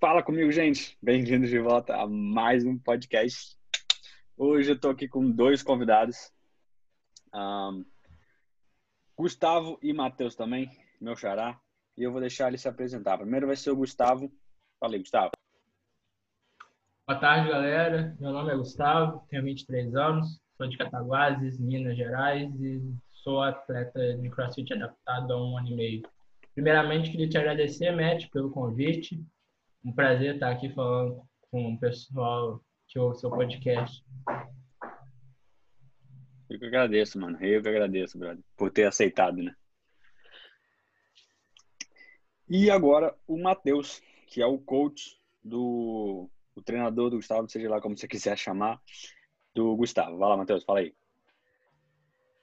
Fala comigo, gente. Bem-vindos de volta a mais um podcast. Hoje eu estou aqui com dois convidados. Um, Gustavo e Matheus também, meu xará. E eu vou deixar ele se apresentar. Primeiro vai ser o Gustavo. Fala aí, Gustavo. Boa tarde, galera. Meu nome é Gustavo, tenho 23 anos, sou de Cataguases, Minas Gerais e sou atleta de CrossFit adaptado há um ano e meio. Primeiramente, queria te agradecer, Matt, pelo convite. Um prazer estar aqui falando com o pessoal que ouve seu podcast. Eu que agradeço, mano. Eu que agradeço, brother, por ter aceitado, né? E agora o Matheus, que é o coach do o treinador do Gustavo, seja lá como você quiser chamar, do Gustavo. Vai lá, Matheus, fala aí.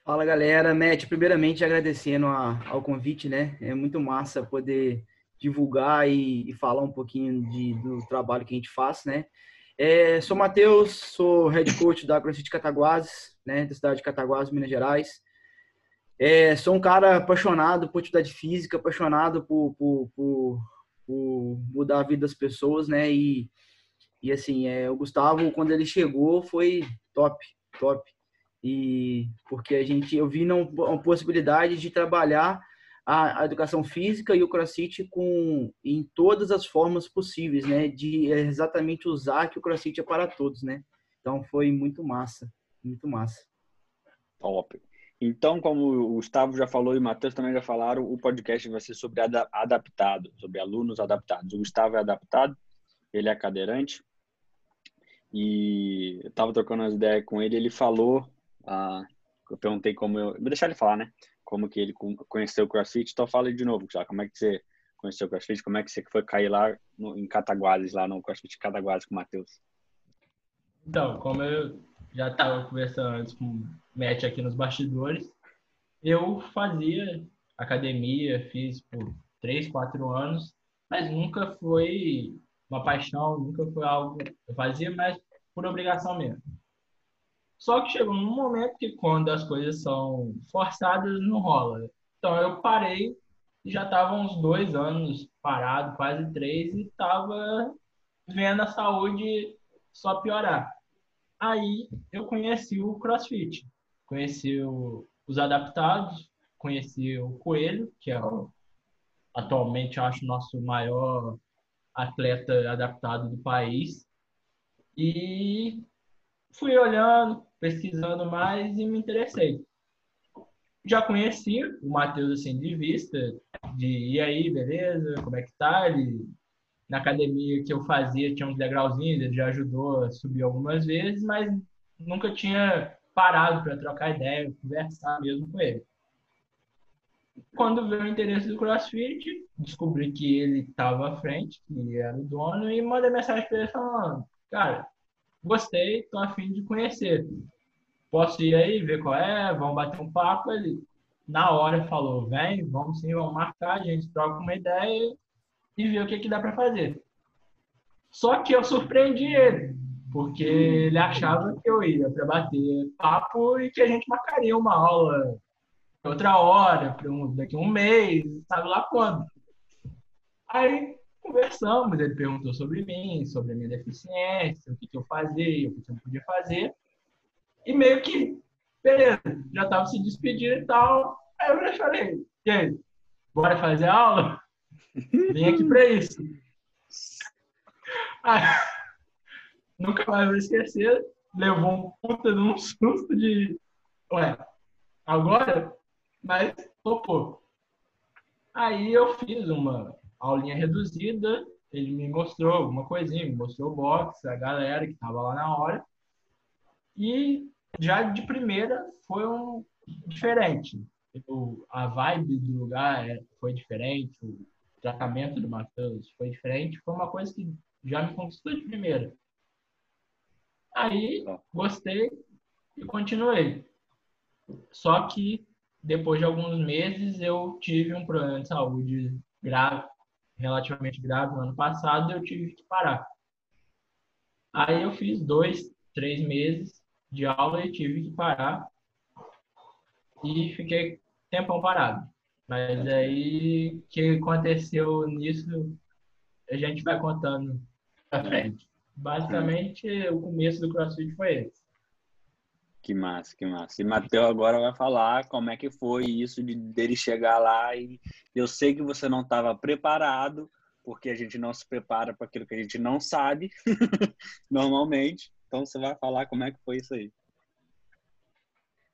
Fala galera, Matt, primeiramente agradecendo a, ao convite, né? É muito massa poder divulgar e, e falar um pouquinho de, do trabalho que a gente faz, né? É, sou Matheus, sou head coach da CrossFit Cataguases, né? Da cidade de Cataguases, Minas Gerais. É, sou um cara apaixonado por atividade física, apaixonado por, por, por, por, mudar a vida das pessoas, né? E, e assim, é, o Gustavo, quando ele chegou, foi top, top e porque a gente eu vi não, uma possibilidade de trabalhar a, a, educação física e o CrossFit com em todas as formas possíveis, né? De exatamente usar que o CrossFit é para todos, né? Então foi muito massa, muito massa. Top. Então, como o Gustavo já falou e o Matheus também já falaram, o podcast vai ser sobre adaptado, sobre alunos adaptados. O Gustavo é adaptado, ele é cadeirante. E eu estava trocando umas ideias com ele, ele falou ah, eu perguntei como eu. Vou deixar ele falar, né? Como que ele conheceu o CrossFit. Então fala de novo, já. Como é que você conheceu o CrossFit? Como é que você foi cair lá no, em Cataguases, lá no CrossFit Cataguases com o Matheus? Então, como eu já estava conversando antes com o Matt aqui nos bastidores, eu fazia academia, fiz por três, quatro anos, mas nunca foi uma paixão, nunca foi algo. Eu fazia mais por obrigação mesmo. Só que chegou um momento que quando as coisas são forçadas, não rola. Então eu parei, já estava uns dois anos parado, quase três, e estava vendo a saúde só piorar. Aí eu conheci o CrossFit, conheci o, os adaptados, conheci o Coelho, que é o, atualmente acho nosso maior atleta adaptado do país. E fui olhando, pesquisando mais e me interessei. Já conhecia o Matheus assim de vista, de e aí, beleza, como é que tá? Ele na academia que eu fazia tinha uns degrauzinhos, ele já ajudou a subir algumas vezes, mas nunca tinha parado para trocar ideia, conversar mesmo com ele. Quando veio o interesse do CrossFit, descobri que ele estava à frente, que era o dono, e mandei mensagem para ele falando: Cara, gostei, tô afim de conhecer posso ir aí, ver qual é, vamos bater um papo. Ele, na hora, falou: vem, vamos sim, vamos marcar, a gente troca uma ideia e vê o que, que dá para fazer. Só que eu surpreendi ele, porque ele achava que eu ia para bater papo e que a gente marcaria uma aula outra hora, daqui a um mês, sabe lá quando. Aí conversamos, ele perguntou sobre mim, sobre a minha deficiência, o que, que eu fazia, o que eu não podia fazer. E meio que, beleza, já tava se despedindo e tal. Aí eu já falei, e aí, bora fazer aula? Vem aqui pra isso. Aí, nunca mais vou esquecer, levou um puta de um susto de, ué, agora? Mas topou. Aí eu fiz uma aulinha reduzida, ele me mostrou alguma coisinha, me mostrou o box, a galera que tava lá na hora. E já de primeira foi um diferente. O, a vibe do lugar é, foi diferente, o tratamento do Matheus foi diferente. Foi uma coisa que já me conquistou de primeira. Aí gostei e continuei. Só que depois de alguns meses eu tive um problema de saúde grave, relativamente grave no ano passado, eu tive que parar. Aí eu fiz dois, três meses de aula e tive que parar e fiquei tempão parado. Mas aí o que aconteceu nisso a gente vai contando pra frente. Basicamente, o começo do CrossFit foi esse. Que massa, que massa. E Matheus agora vai falar como é que foi isso de dele chegar lá e eu sei que você não estava preparado, porque a gente não se prepara para aquilo que a gente não sabe normalmente. Então você vai falar como é que foi isso aí.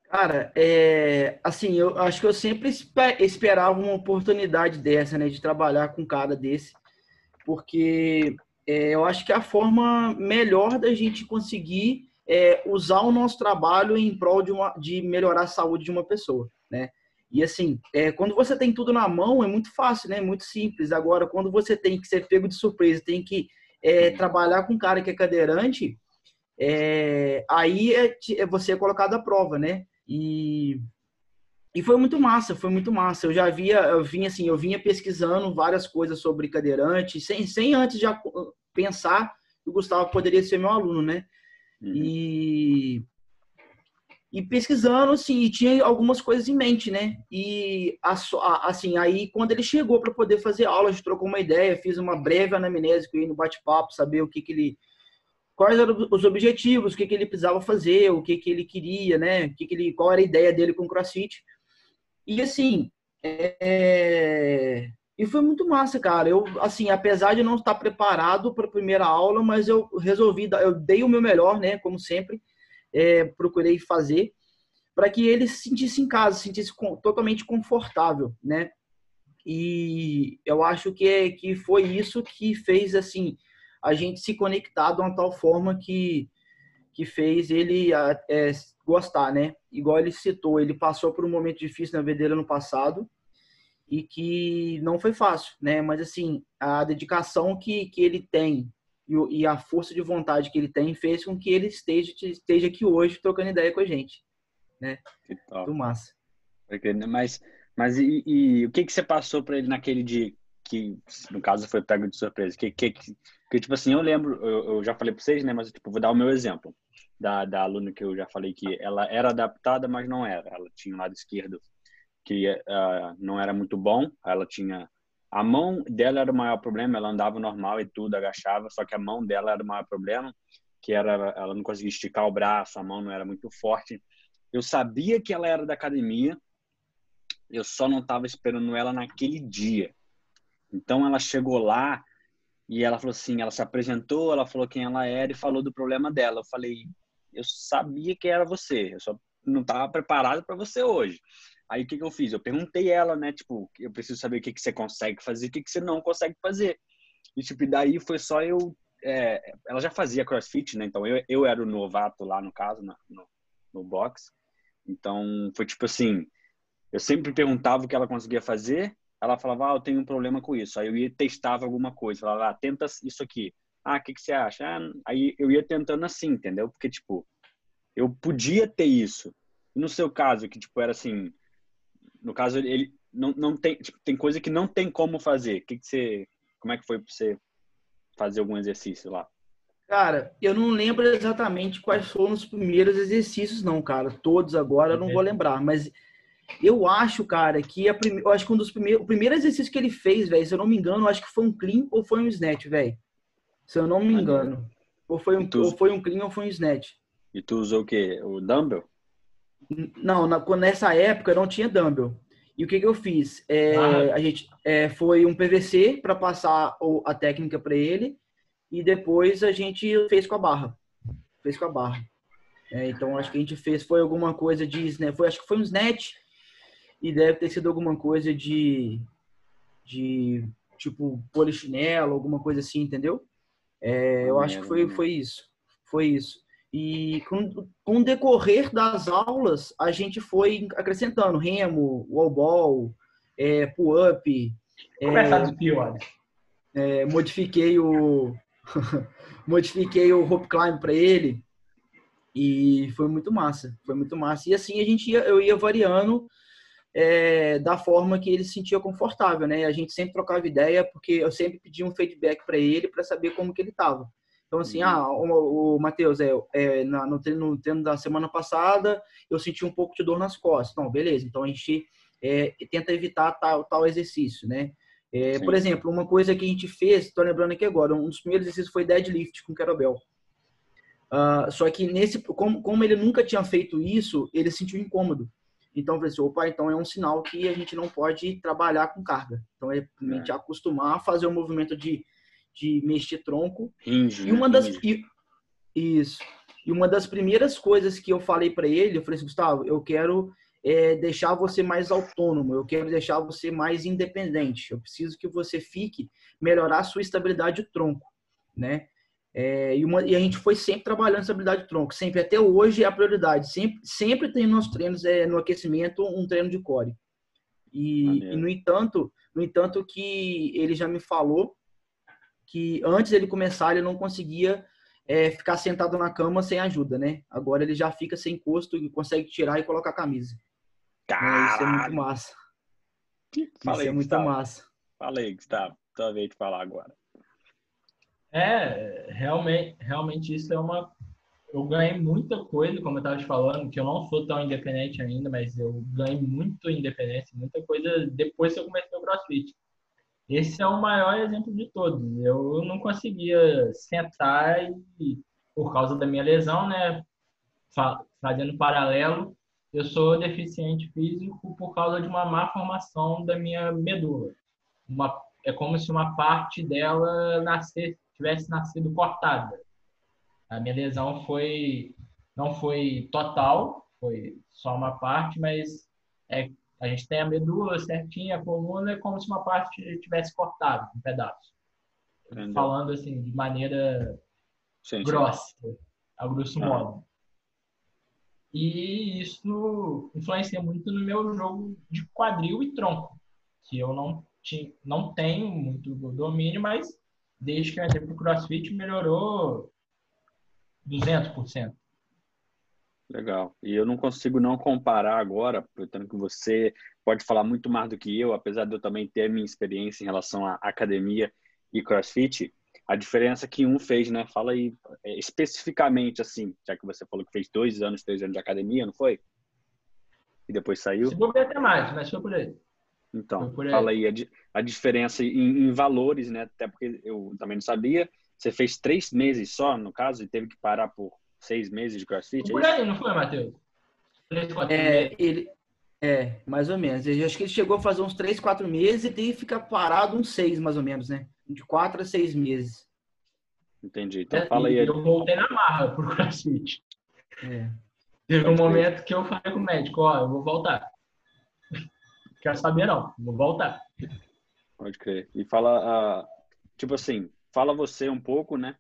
Cara, é, assim, eu acho que eu sempre esperava uma oportunidade dessa, né, de trabalhar com um cara desse, porque é, eu acho que é a forma melhor da gente conseguir é, usar o nosso trabalho em prol de, uma, de melhorar a saúde de uma pessoa, né? E assim, é, quando você tem tudo na mão, é muito fácil, né? Muito simples. Agora, quando você tem que ser pego de surpresa, tem que é, trabalhar com um cara que é cadeirante, é, aí é, é, você é colocado à prova, né? E, e foi muito massa, foi muito massa. Eu já via, eu vinha assim, eu vinha pesquisando várias coisas sobre cadeirante, sem, sem antes já pensar que o Gustavo poderia ser meu aluno, né? Uhum. E, e pesquisando, assim, tinha algumas coisas em mente, né? E, assim, aí quando ele chegou para poder fazer aula, a gente trocou uma ideia, fiz uma breve anamnese com ele no bate-papo, saber o que que ele... Quais eram os objetivos, o que que ele precisava fazer, o que que ele queria, né? O que que ele, qual era a ideia dele com o CrossFit. E, assim, é... E foi muito massa, cara. Eu, assim, apesar de não estar preparado para a primeira aula, mas eu resolvi, eu dei o meu melhor, né? Como sempre, é, procurei fazer para que ele se sentisse em casa, se sentisse totalmente confortável, né? E eu acho que, é, que foi isso que fez, assim, a gente se conectar de uma tal forma que, que fez ele é, gostar, né? Igual ele citou, ele passou por um momento difícil na vida dele ano passado, e que não foi fácil, né? Mas assim, a dedicação que, que ele tem e, e a força de vontade que ele tem fez com que ele esteja, esteja aqui hoje trocando ideia com a gente, né? Que top. Do massa. Mas, mas e, e o que que você passou para ele naquele dia que, no caso, foi pego de surpresa? Que, que, que tipo assim, eu lembro, eu, eu já falei para vocês, né? Mas tipo, vou dar o meu exemplo da, da aluna que eu já falei que ela era adaptada, mas não era. Ela tinha o lado esquerdo que uh, não era muito bom. Ela tinha a mão dela era o maior problema. Ela andava normal e tudo, agachava, só que a mão dela era o maior problema, que era ela não conseguia esticar o braço, a mão não era muito forte. Eu sabia que ela era da academia, eu só não estava esperando ela naquele dia. Então ela chegou lá e ela falou assim, ela se apresentou, ela falou quem ela era e falou do problema dela. Eu falei, eu sabia que era você, eu só não estava preparado para você hoje. Aí o que, que eu fiz? Eu perguntei ela, né? Tipo, eu preciso saber o que, que você consegue fazer, o que, que você não consegue fazer. E, tipo, daí foi só eu. É, ela já fazia crossfit, né? Então eu, eu era o novato lá, no caso, no, no, no box. Então foi tipo assim: eu sempre perguntava o que ela conseguia fazer, ela falava, ah, eu tenho um problema com isso. Aí eu ia testava alguma coisa, falava, ah, tenta isso aqui. Ah, o que, que você acha? Ah, aí eu ia tentando assim, entendeu? Porque, tipo, eu podia ter isso. No seu caso, que, tipo, era assim, no caso, ele não, não tem, tipo, tem coisa que não tem como fazer. Que que você, como é que foi para você fazer algum exercício lá? Cara, eu não lembro exatamente quais foram os primeiros exercícios, não, cara. Todos agora eu não vou lembrar, mas eu acho, cara, que a prime... eu acho que um dos primeiros, o primeiro exercício que ele fez, velho, se eu não me engano, acho que foi um clean ou foi um snatch, velho. Se eu não me engano. Ou foi um, tu... ou foi um clean ou foi um snatch. E tu usou o quê? O dumbbell? Não, na, nessa época não tinha dumbbell. E o que, que eu fiz? É, ah. A gente é, foi um PVC para passar a técnica para ele e depois a gente fez com a barra. Fez com a barra. É, então acho que a gente fez foi alguma coisa de né, foi acho que foi um snatch e deve ter sido alguma coisa de de tipo polichinelo, alguma coisa assim, entendeu? É, eu acho que foi foi isso. Foi isso. E com, com o decorrer das aulas, a gente foi acrescentando remo, wall ball, é, pull-up. Começar é, dos piores. É, modifiquei o modifiquei o rope climb para ele e foi muito massa, foi muito massa. E assim a gente ia, eu ia variando é, da forma que ele se sentia confortável, né? A gente sempre trocava ideia porque eu sempre pedia um feedback para ele para saber como que ele estava. Então, assim, uhum. ah, o, o Matheus, é, é, na, no, treino, no treino da semana passada, eu senti um pouco de dor nas costas. Não, beleza, então a gente é, tenta evitar tal, tal exercício, né? É, por exemplo, uma coisa que a gente fez, estou lembrando aqui agora, um dos primeiros exercícios foi deadlift com kettlebell. Uh, só que nesse, como, como ele nunca tinha feito isso, ele se sentiu incômodo. Então, eu falei assim, opa, então é um sinal que a gente não pode trabalhar com carga. Então, é é. acostumar a fazer o um movimento de, de mexer tronco. E uma das... E, isso. E uma das primeiras coisas que eu falei para ele, eu falei assim, Gustavo, eu quero é, deixar você mais autônomo, eu quero deixar você mais independente. Eu preciso que você fique melhorar a sua estabilidade de tronco, né? É, e, uma, e, a gente foi sempre trabalhando estabilidade de tronco, sempre até hoje é a prioridade. Sempre, sempre tem nos treinos é, no aquecimento um treino de core. E, e, no entanto, no entanto que ele já me falou que antes ele começar ele não conseguia é, ficar sentado na cama sem ajuda, né? Agora ele já fica sem encosto e consegue tirar e colocar a camisa. Caralho. Isso é muito massa. Fala Isso é muito Gustavo. massa. Fala aí, Gustavo. Tua vez de falar agora. É, realmente, realmente isso é uma. Eu ganhei muita coisa, como eu estava te falando, que eu não sou tão independente ainda, mas eu ganhei muito independência, muita coisa depois que eu comecei o CrossFit. Esse é o maior exemplo de todos. Eu não conseguia sentar e, por causa da minha lesão, né, fazendo paralelo, eu sou deficiente físico por causa de uma má formação da minha medula. Uma, é como se uma parte dela tivesse nascido cortada. A minha lesão foi não foi total, foi só uma parte, mas é, a gente tem a medula certinha, a coluna é como se uma parte tivesse cortado, um pedaço. Entendeu. Falando assim, de maneira sim, grossa, sim. a grosso ah. modo. E isso influencia muito no meu jogo de quadril e tronco, que eu não, tinha, não tenho muito domínio, mas desde que eu entrei pro CrossFit melhorou 200%. Legal. E eu não consigo não comparar agora, aproveitando que você pode falar muito mais do que eu, apesar de eu também ter minha experiência em relação à academia e CrossFit, a diferença que um fez, né? Fala aí é, especificamente assim, já que você falou que fez dois anos, três anos de academia, não foi? E depois saiu? Se for até mais, mas foi por aí. Então, por aí. fala aí a, a diferença em, em, valores, né? Até porque eu também não sabia. Você fez três meses só, no caso, e teve que parar por seis meses de CrossFit? Por é aí, não foi, Matheus? Três, quatro é, meses. Ele, é, mais ou menos. Eu acho que ele chegou a fazer uns três, quatro meses e teve que ficar parado uns seis, mais ou menos, né? de quatro a seis meses. Entendi. Então é, fala aí. Eu voltei na marra pro CrossFit. É. Teve um momento que eu falei com o médico, ó, eu vou voltar. Quero saber não, vou voltar. Pode crer. E fala, uh, tipo assim, fala você um pouco, né,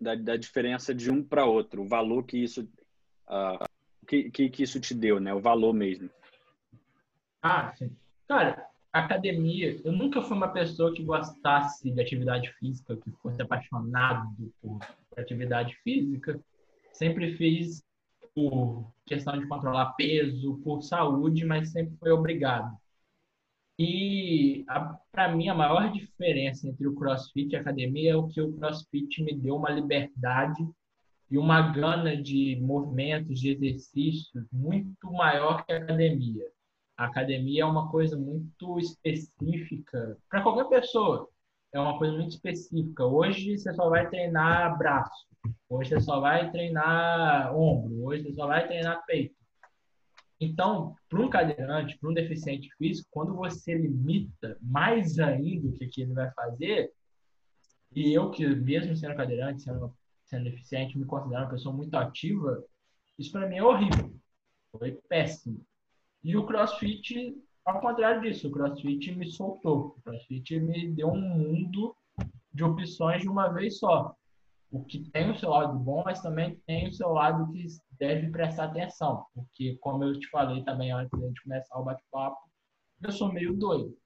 da, da diferença de um para outro, o valor que isso, uh, que, que, que isso te deu, né, o valor mesmo. Ah, sim. Cara, academia, eu nunca fui uma pessoa que gostasse de atividade física, que fosse apaixonado por atividade física. Sempre fiz por questão de controlar peso, por saúde, mas sempre foi obrigado. E para mim a maior diferença entre o CrossFit e a academia é o que o CrossFit me deu uma liberdade e uma gana de movimentos, de exercícios muito maior que a academia. A academia é uma coisa muito específica para qualquer pessoa. É uma coisa muito específica. Hoje você só vai treinar braço. Hoje você só vai treinar ombro. Hoje você só vai treinar peito. Então, para um cadeirante, para um deficiente físico, quando você limita mais ainda o que, que ele vai fazer, e eu que, mesmo sendo cadeirante, sendo, sendo deficiente, me considero uma pessoa muito ativa, isso para mim é horrível. Foi péssimo. E o CrossFit, ao contrário disso, o CrossFit me soltou. O CrossFit me deu um mundo de opções de uma vez só. O que tem o seu lado bom, mas também tem o seu lado que deve prestar atenção. Porque, como eu te falei também antes de começar o bate-papo, eu sou meio doido.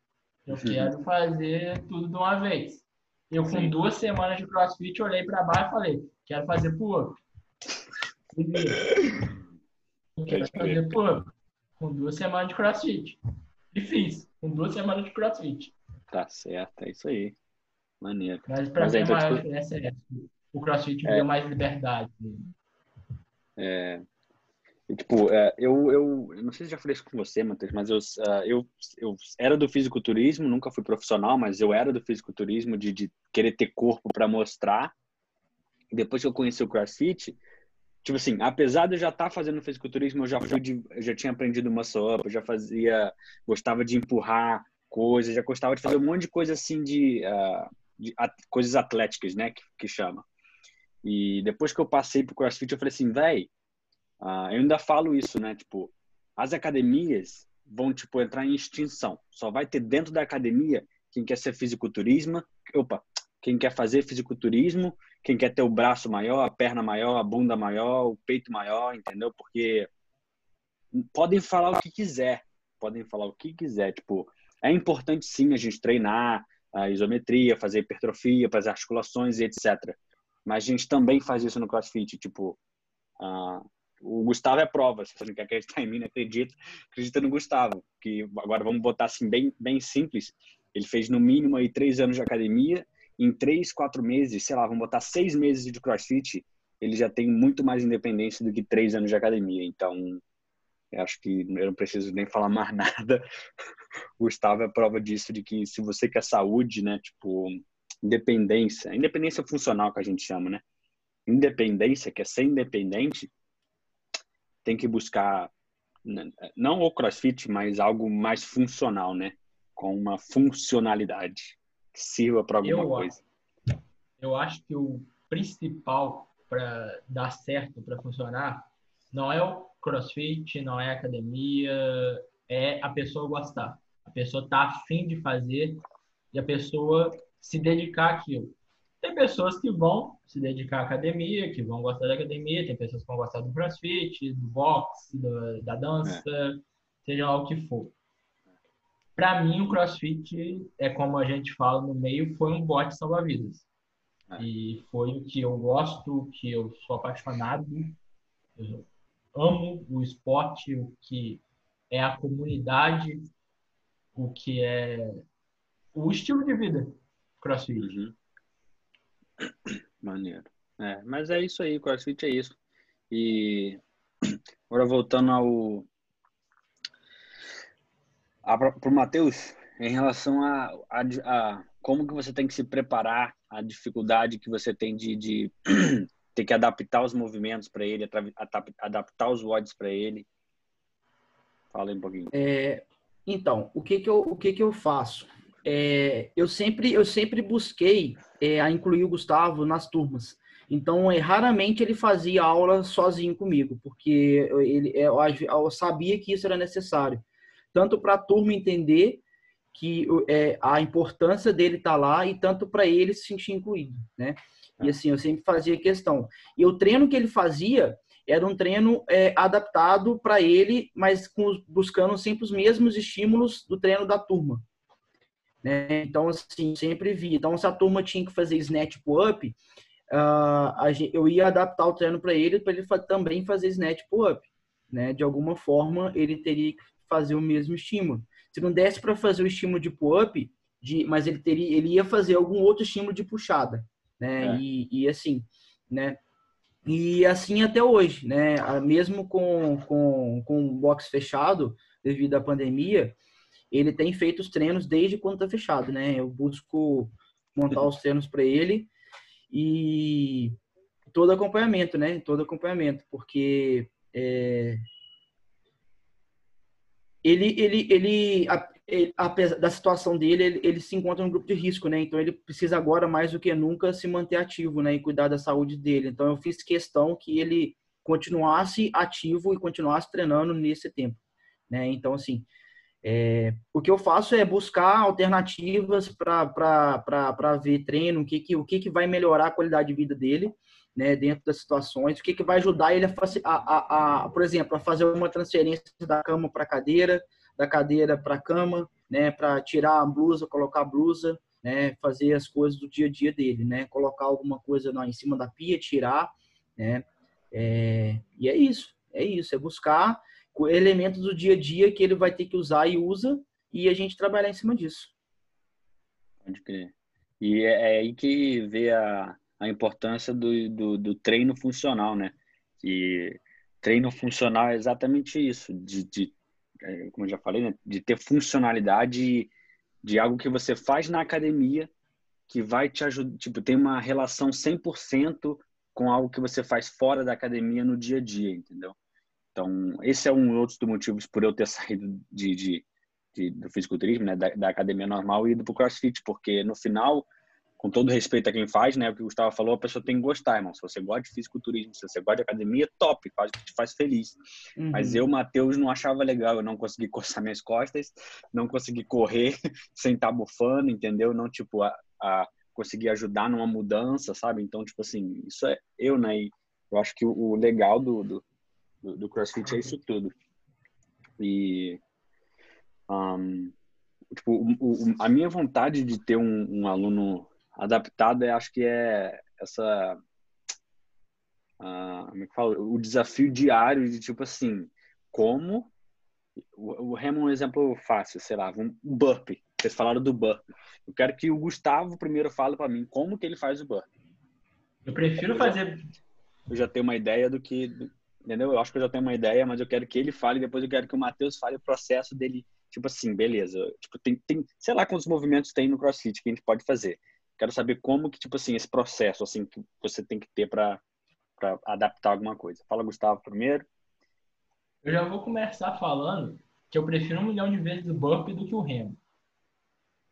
Eu uhum. quero fazer tudo de uma vez. Eu, com Sim. duas semanas de crossfit, olhei para baixo e falei: quero fazer outro. quero fazer outro com duas semanas de crossfit. E fiz, com duas semanas de crossfit. Tá certo, é isso aí. Maneiro. Mas pra Mas mim a maior diferença é essa. O crossfit me é. deu mais liberdade. É. Tipo, é, eu, eu, eu não sei se já falei isso com você, Matheus, mas eu, uh, eu, eu era do fisiculturismo, nunca fui profissional, mas eu era do fisiculturismo de, de querer ter corpo para mostrar. Depois que eu conheci o CrossFit, tipo assim, apesar de eu já estar tá fazendo fisiculturismo, eu já fui de, eu já tinha aprendido muscle up, eu já fazia, gostava de empurrar coisas, já gostava de fazer um monte de coisa assim de, uh, de at, coisas atléticas, né, que, que chama. E depois que eu passei pro CrossFit, eu falei assim, véi, Uh, eu ainda falo isso, né? Tipo, as academias vão tipo entrar em extinção. Só vai ter dentro da academia quem quer ser fisiculturismo, opa, quem quer fazer fisiculturismo, quem quer ter o braço maior, a perna maior, a bunda maior, o peito maior, entendeu? Porque podem falar o que quiser, podem falar o que quiser, tipo, é importante sim a gente treinar a isometria, fazer hipertrofia, fazer articulações e etc. Mas a gente também faz isso no CrossFit, tipo, uh, o Gustavo é prova. Se você não quer acreditar em mim, não acredita, acredita no Gustavo. Que agora vamos botar assim bem, bem simples. Ele fez no mínimo aí três anos de academia. Em três, quatro meses, sei lá, vamos botar seis meses de CrossFit, ele já tem muito mais independência do que três anos de academia. Então, eu acho que eu não preciso nem falar mais nada. O Gustavo é prova disso, de que se você quer saúde, né, tipo, independência, independência funcional que a gente chama, né? Independência, que é ser independente, tem que buscar né, não o CrossFit, mas algo mais funcional, né? Com uma funcionalidade que sirva para alguma eu, coisa. Eu acho que o principal para dar certo, para funcionar, não é o CrossFit, não é a academia, é a pessoa gostar. A pessoa tá afim de fazer e a pessoa se dedicar àquilo. Tem pessoas que vão se dedicar à academia, que vão gostar da academia, tem pessoas que vão gostar do crossfit, do boxe, do, da dança, é. seja lá o que for. Para mim, o crossfit é como a gente fala no meio, foi um bote salva-vidas. É. E foi o que eu gosto, o que eu sou apaixonado. Eu amo o esporte, o que é a comunidade, o que é o estilo de vida crossfit. Uhum. Maneiro. É, mas é isso aí, CrossFit é isso. E agora voltando ao para o Matheus, em relação a, a, a, como que você tem que se preparar, a dificuldade que você tem de, de ter que adaptar os movimentos para ele, adaptar os WODs para ele. Fala aí um pouquinho. É, então, o que que eu, o que que eu faço? É, eu sempre eu sempre busquei é, a incluir o Gustavo nas turmas. Então, é, raramente ele fazia aula sozinho comigo, porque ele, é, eu, eu sabia que isso era necessário, tanto para a turma entender que é, a importância dele estar tá lá e tanto para ele se sentir incluído, né? E assim, eu sempre fazia questão. E o treino que ele fazia era um treino é, adaptado para ele, mas com, buscando sempre os mesmos estímulos do treino da turma. Né? Então, assim, sempre vi. Então, se a turma tinha que fazer snatch pull-up, uh, eu ia adaptar o treino para ele, para ele também fazer snatch pull-up. Né? De alguma forma, ele teria que fazer o mesmo estímulo. Se não desse para fazer o estímulo de pull-up, mas ele teria, ele ia fazer algum outro estímulo de puxada, né? É. E, e, assim, né? E assim até hoje, né? Mesmo com com com o box fechado devido à pandemia, ele tem feito os treinos desde quando está fechado, né? Eu busco montar os treinos para ele e todo acompanhamento, né? Todo acompanhamento, porque é... ele, ele, ele, apesar da situação dele, ele, ele, se encontra no grupo de risco, né? Então ele precisa agora mais do que nunca se manter ativo, né? E cuidar da saúde dele. Então eu fiz questão que ele continuasse ativo e continuasse treinando nesse tempo, né? Então assim, é, o que eu faço é buscar alternativas para ver treino, o que, que, o que, que vai melhorar a qualidade de vida dele, né, dentro das situações, o que, que vai ajudar ele a, a, a, a por exemplo, a fazer uma transferência da cama para cadeira, da cadeira para cama, né, para tirar a blusa, colocar a blusa, né, fazer as coisas do dia a dia dele, né, colocar alguma coisa lá em cima da pia, tirar, né, é, e é isso, é isso, é buscar elementos do dia a dia que ele vai ter que usar e usa e a gente trabalhar em cima disso. Pode crer. E é, é aí que vê a, a importância do, do, do treino funcional, né? Que treino funcional é exatamente isso, de, de é, como eu já falei, né, de ter funcionalidade de algo que você faz na academia que vai te ajudar, tipo, tem uma relação 100% com algo que você faz fora da academia no dia a dia, entendeu? Então, esse é um outro dos motivos por eu ter saído de, de, de do fisiculturismo, né, da, da, academia normal e ido pro CrossFit, porque no final, com todo respeito a quem faz, né, o que o Gustavo falou, a pessoa tem que gostar, irmão. Se você gosta de fisiculturismo, se você gosta de academia, top, faz o que te faz feliz. Uhum. Mas eu, Matheus, não achava legal, eu não consegui coçar minhas costas, não consegui correr sem estar bufando, entendeu? Não, tipo, a, a conseguir ajudar numa mudança, sabe? Então, tipo assim, isso é eu, né? E eu acho que o, o legal do, do, do, CrossFit é isso tudo. E um, tipo, o, o, a minha vontade de ter um, um aluno adaptado, eu acho que é essa uh, como é que fala? o desafio diário de tipo assim, como o, Remo é um exemplo fácil, sei lá, um burpee. Vocês falaram do burp. Eu quero que o Gustavo primeiro fale para mim como que ele faz o burp. Eu prefiro eu fazer. Já, eu já tenho uma ideia do que. Entendeu? Eu acho que eu já tenho uma ideia, mas eu quero que ele fale. Depois eu quero que o Matheus fale o processo dele. Tipo assim, beleza. Tipo, tem, tem, sei lá quantos movimentos tem no CrossFit que a gente pode fazer. Quero saber como que, tipo assim, esse processo, assim, que você tem que ter para adaptar alguma coisa. Fala, Gustavo, primeiro. Eu já vou começar falando que eu prefiro um milhão de vezes o burp do que o remo.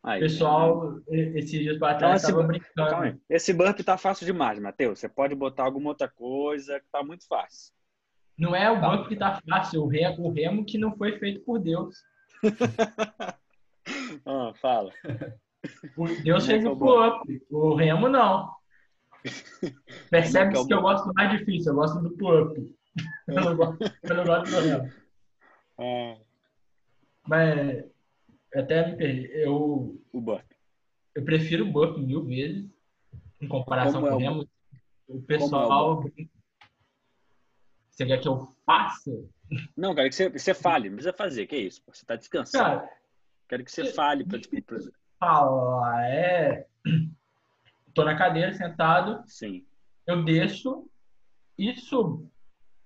Aí, pessoal, né? esses dias para trás, estava brincando. Esse burp tá fácil demais, Matheus. Você pode botar alguma outra coisa que tá muito fácil. Não é o tá. burp que tá fácil, o remo, o remo que não foi feito por Deus. ah, fala. Deus fez o pull-up, o remo não. Percebe que, eu gosto mais difícil, eu gosto do pull-up. Eu, não gosto, eu não gosto do remo. É. Mas até me perdi. Eu, o Burp. Eu prefiro o Burp mil vezes em comparação Como com é o Remo. O pessoal. É o você quer que eu faça? Não, quero que você, você fale, não precisa fazer, que é isso? Você está descansando. Cara, quero que você fale para tipo, Fala, é. Tô na cadeira sentado. Sim. Eu desço e subo.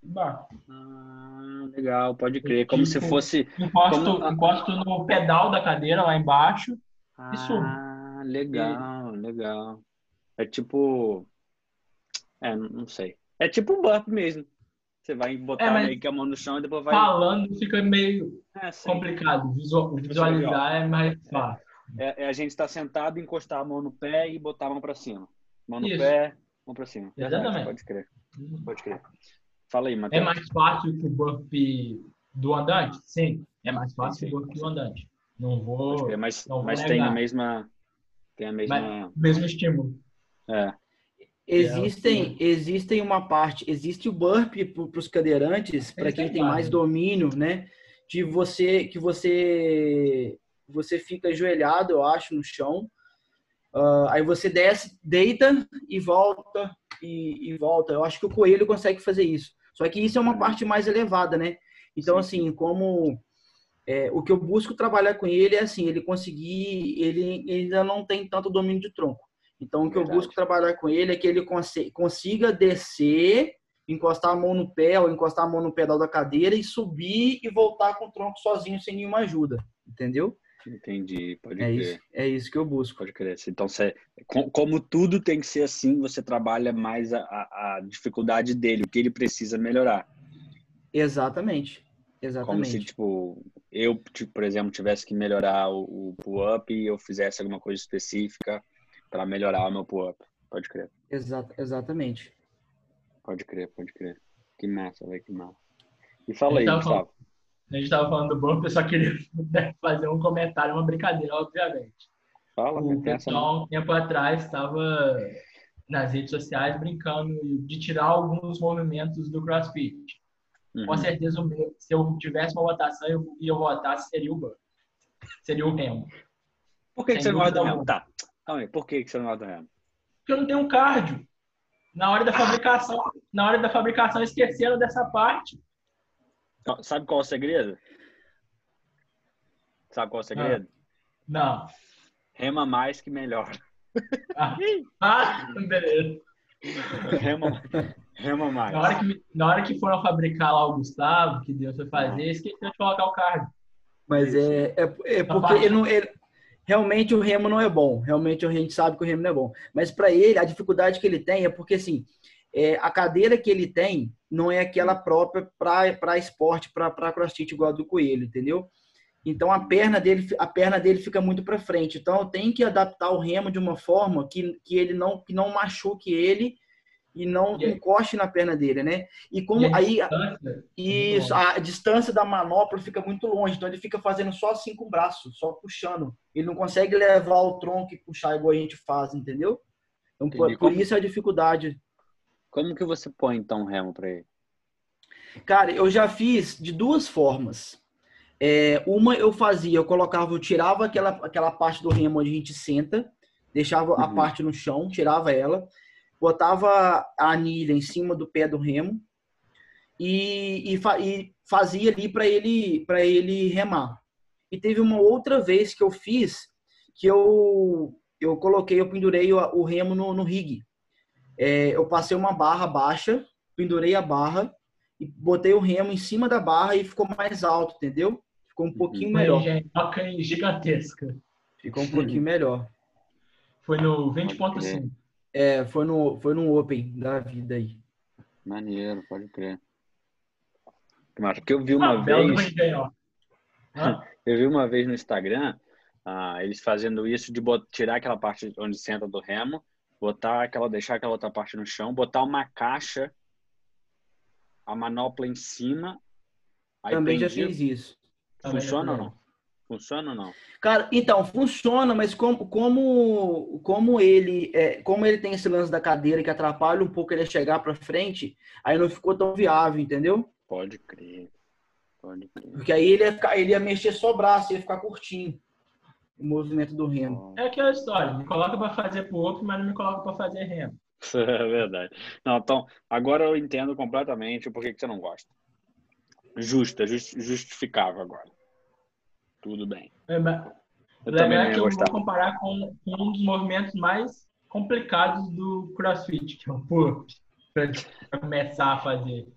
Bah. Ah, legal, pode crer. Como tipo, se fosse. Encosto, como... encosto no pedal da cadeira lá embaixo ah, e subo. Ah, legal, e... legal. É tipo. É, não sei. É tipo um burp mesmo. Você vai botar é, meio que a mão no chão e depois vai. Falando fica meio é, complicado. Visual, visualizar é mais fácil. É, é, a gente estar tá sentado, encostar a mão no pé e botar a mão para cima. Mão no Isso. pé, mão para cima. Exatamente. Pode crer. Pode crer. Fala aí, Matheus. É mais fácil que o burp do andante? Sim, é mais fácil que o burp do andante. Não vou. Mas não mas tem a mesma. Tem a mesma. Mas, mesmo estímulo. É. Existem, existem uma parte, existe o burp para os cadeirantes, para quem tem mais domínio, né? De você que você você fica ajoelhado, eu acho, no chão. Uh, aí você desce, deita e volta e, e, volta. Eu acho que o coelho consegue fazer isso. Só que isso é uma parte mais elevada, né? Então, assim, como é, o que eu busco trabalhar com ele é assim, ele conseguir, ele, ele ainda não tem tanto domínio de tronco. Então, o que Verdade. eu busco trabalhar com ele é que ele consiga descer, encostar a mão no pé ou encostar a mão no pedal da cadeira e subir e voltar com o tronco sozinho sem nenhuma ajuda, entendeu? Entendi, pode é crer. Isso, é isso que eu busco. Pode crer. Então, você, como tudo tem que ser assim, você trabalha mais a, a, dificuldade dele, o que ele precisa melhorar. Exatamente. Exatamente. Como se, tipo, eu, tipo, por exemplo, tivesse que melhorar o, o pull-up e eu fizesse alguma coisa específica para melhorar o meu pull-up. Pode crer. Exato, exatamente. Pode crer, pode crer. Que massa, velho, que massa. E fala aí, então, Gustavo a gente estava falando do banco, eu só queria fazer um comentário, uma brincadeira, obviamente. Fala, o pessoal, um tempo atrás, estava nas redes sociais brincando de tirar alguns movimentos do CrossFit. Uhum. Com certeza, se eu tivesse uma votação, eu ia votar seria o banco. Seria o remo. Por que, que você não gosta do remo? Tá. Calma aí, por que, que você não gosta do remo? Porque eu não tenho um cardio. Na hora da fabricação, na hora da fabricação esqueceram dessa parte. Sabe qual é o segredo? Sabe qual é o segredo? Não. Rema mais que melhor. Ah, ah beleza. Rema, rema mais. Na hora, que, na hora que foram fabricar lá o Gustavo, que Deus foi fazer, esqueceu de colocar o card. Mas é, é, é porque ele não, ele, realmente o remo não é bom. Realmente a gente sabe que o remo não é bom. Mas para ele, a dificuldade que ele tem é porque, assim, é, a cadeira que ele tem não é aquela própria para esporte, para crossfit igual a do coelho, entendeu? Então a perna dele, a perna dele fica muito para frente. Então tenho que adaptar o remo de uma forma que, que ele não que não machuque ele e não e encoste na perna dele, né? E como e aí isso, a distância da manopla fica muito longe, então ele fica fazendo só assim com o braço, só puxando. Ele não consegue levar o tronco e puxar igual a gente faz, entendeu? Então por, por como, isso a dificuldade. Como que você põe então o remo para ele? Cara, eu já fiz de duas formas. É, uma eu fazia, eu colocava, eu tirava aquela, aquela parte do remo onde a gente senta, deixava uhum. a parte no chão, tirava ela, botava a anilha em cima do pé do remo e, e, e fazia ali para ele para ele remar. E teve uma outra vez que eu fiz que eu eu coloquei, eu pendurei o, o remo no, no rig. É, eu passei uma barra baixa, pendurei a barra e botei o remo em cima da barra e ficou mais alto, entendeu? Ficou um uhum. pouquinho melhor. Toca gigantesca. Ficou um pouquinho melhor. Foi no 20.5. É, foi no, foi no Open da vida aí. Maneiro, pode crer. Mas porque eu vi uma ah, vez. eu vi uma vez no Instagram ah, eles fazendo isso de botar, tirar aquela parte onde senta do remo, botar aquela, deixar aquela outra parte no chão, botar uma caixa, a manopla em cima. Também já fiz isso. Funciona ou não? Funciona ou não? Cara, então, funciona, mas como, como, como, ele, é, como ele tem esse lance da cadeira que atrapalha um pouco ele chegar para frente, aí não ficou tão viável, entendeu? Pode crer. Pode crer. Porque aí ele ia, ficar, ele ia mexer só o braço, ia ficar curtinho o movimento do remo. É aquela história, me coloca para fazer pro outro, mas não me coloca para fazer remo. É verdade. Não, então, agora eu entendo completamente o porquê que você não gosta. Justa, just, justificável agora. Tudo bem. É, mas, eu também não ia que eu vou comparar com, com, um dos movimentos mais complicados do CrossFit, que é o pull-up, para começar a fazer.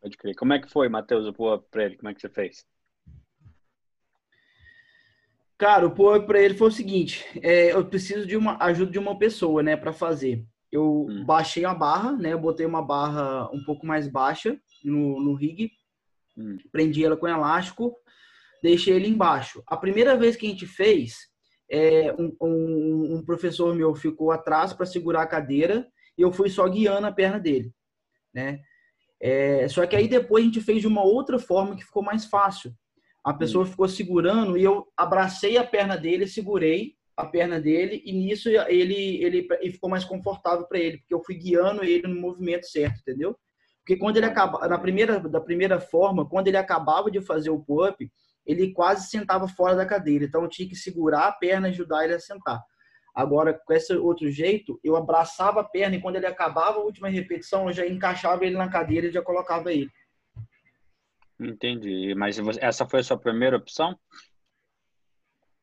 Pode crer. Como é que foi, Matheus, o pull-up para ele? Como é que você fez? Cara, o pull-up para ele foi o seguinte: é, eu preciso de uma ajuda de uma pessoa, né, para fazer. Eu hum. baixei a barra, né, eu botei uma barra um pouco mais baixa no, no rig Hum. Prendi ela com elástico, deixei ele embaixo. A primeira vez que a gente fez, é, um, um, um professor meu ficou atrás para segurar a cadeira e eu fui só guiando a perna dele, né? É, só que aí depois a gente fez de uma outra forma que ficou mais fácil. A pessoa hum. ficou segurando e eu abracei a perna dele, segurei a perna dele e nisso ele ele, ele ficou mais confortável para ele, porque eu fui guiando ele no movimento certo, entendeu? Porque quando ele acaba, na primeira, da primeira forma, quando ele acabava de fazer o pull-up, ele quase sentava fora da cadeira. Então eu tinha que segurar a perna e ajudar ele a sentar. Agora, com esse outro jeito, eu abraçava a perna e quando ele acabava a última repetição, eu já encaixava ele na cadeira e já colocava ele. Entendi. Mas essa foi a sua primeira opção?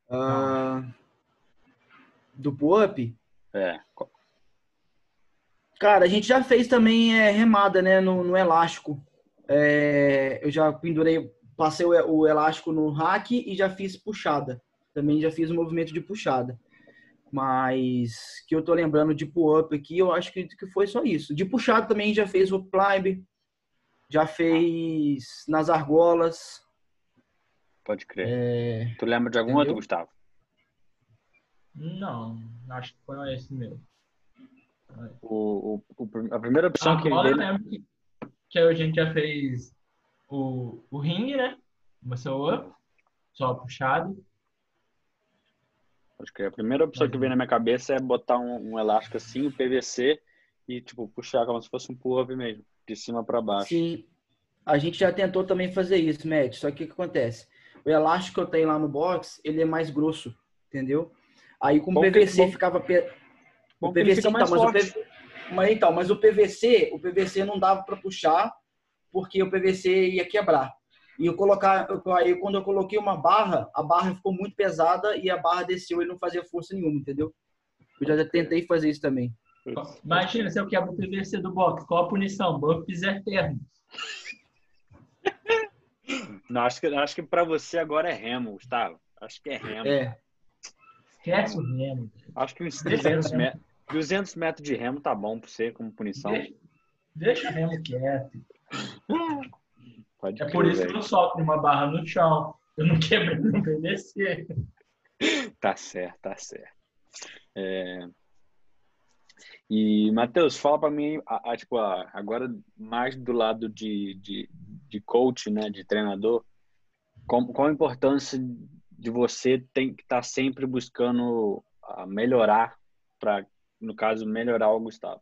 Uh, do pull-up? É. Cara, a gente já fez também é, remada, né, no, no elástico. É, eu já pendurei, passei o, o, elástico no rack e já fiz puxada. Também já fiz o movimento de puxada. Mas que eu tô lembrando de pull-up aqui, eu acho que, que foi só isso. De puxada também já fez o climb, já fez nas argolas. Pode crer. É... Tu lembra de algum Entendeu? outro, Gustavo? Não, acho que foi esse mesmo. O, o, a primeira opção que ele deu... que a gente já fez o, o ringue, né? Muscle up, só puxado. Acho que a primeira opção que vem na minha cabeça é botar um, um elástico assim, o um PVC, e tipo, puxar como se fosse um pull-up mesmo, de cima para baixo. Sim. A gente já tentou também fazer isso, Matt. Só que o que acontece? O elástico que eu tenho lá no box, ele é mais grosso, entendeu? Aí com o PVC ficava o PVC então, mas o PVC, mas então, mas o PVC, o PVC não dava para puxar porque o PVC ia quebrar. E eu colocar, aí quando eu coloquei uma barra, a barra ficou muito pesada e a barra desceu e não fazia força nenhuma, entendeu? Eu já tentei fazer isso também. Imagina se eu quebro o PVC do box, qual a punição? Buffs eternos. Não, acho que, acho que para você agora é remo, Gustavo. Acho que é remo. É. Esquece o remo. Acho que uns 300 metros, 200 metros de remo tá bom para você como punição. Deixa, deixa o remo quieto. Pode É crer, por isso que eu solto uma barra no chão. Eu não quebrei no PVC. Tá certo, tá certo. É, E, Matheus, fala para mim, a- a, tipo, a- agora mais do lado de, de, de coach, né, de treinador, qual, qual a importância de você tem que estar sempre buscando melhorar para, no caso, melhorar o Gustavo?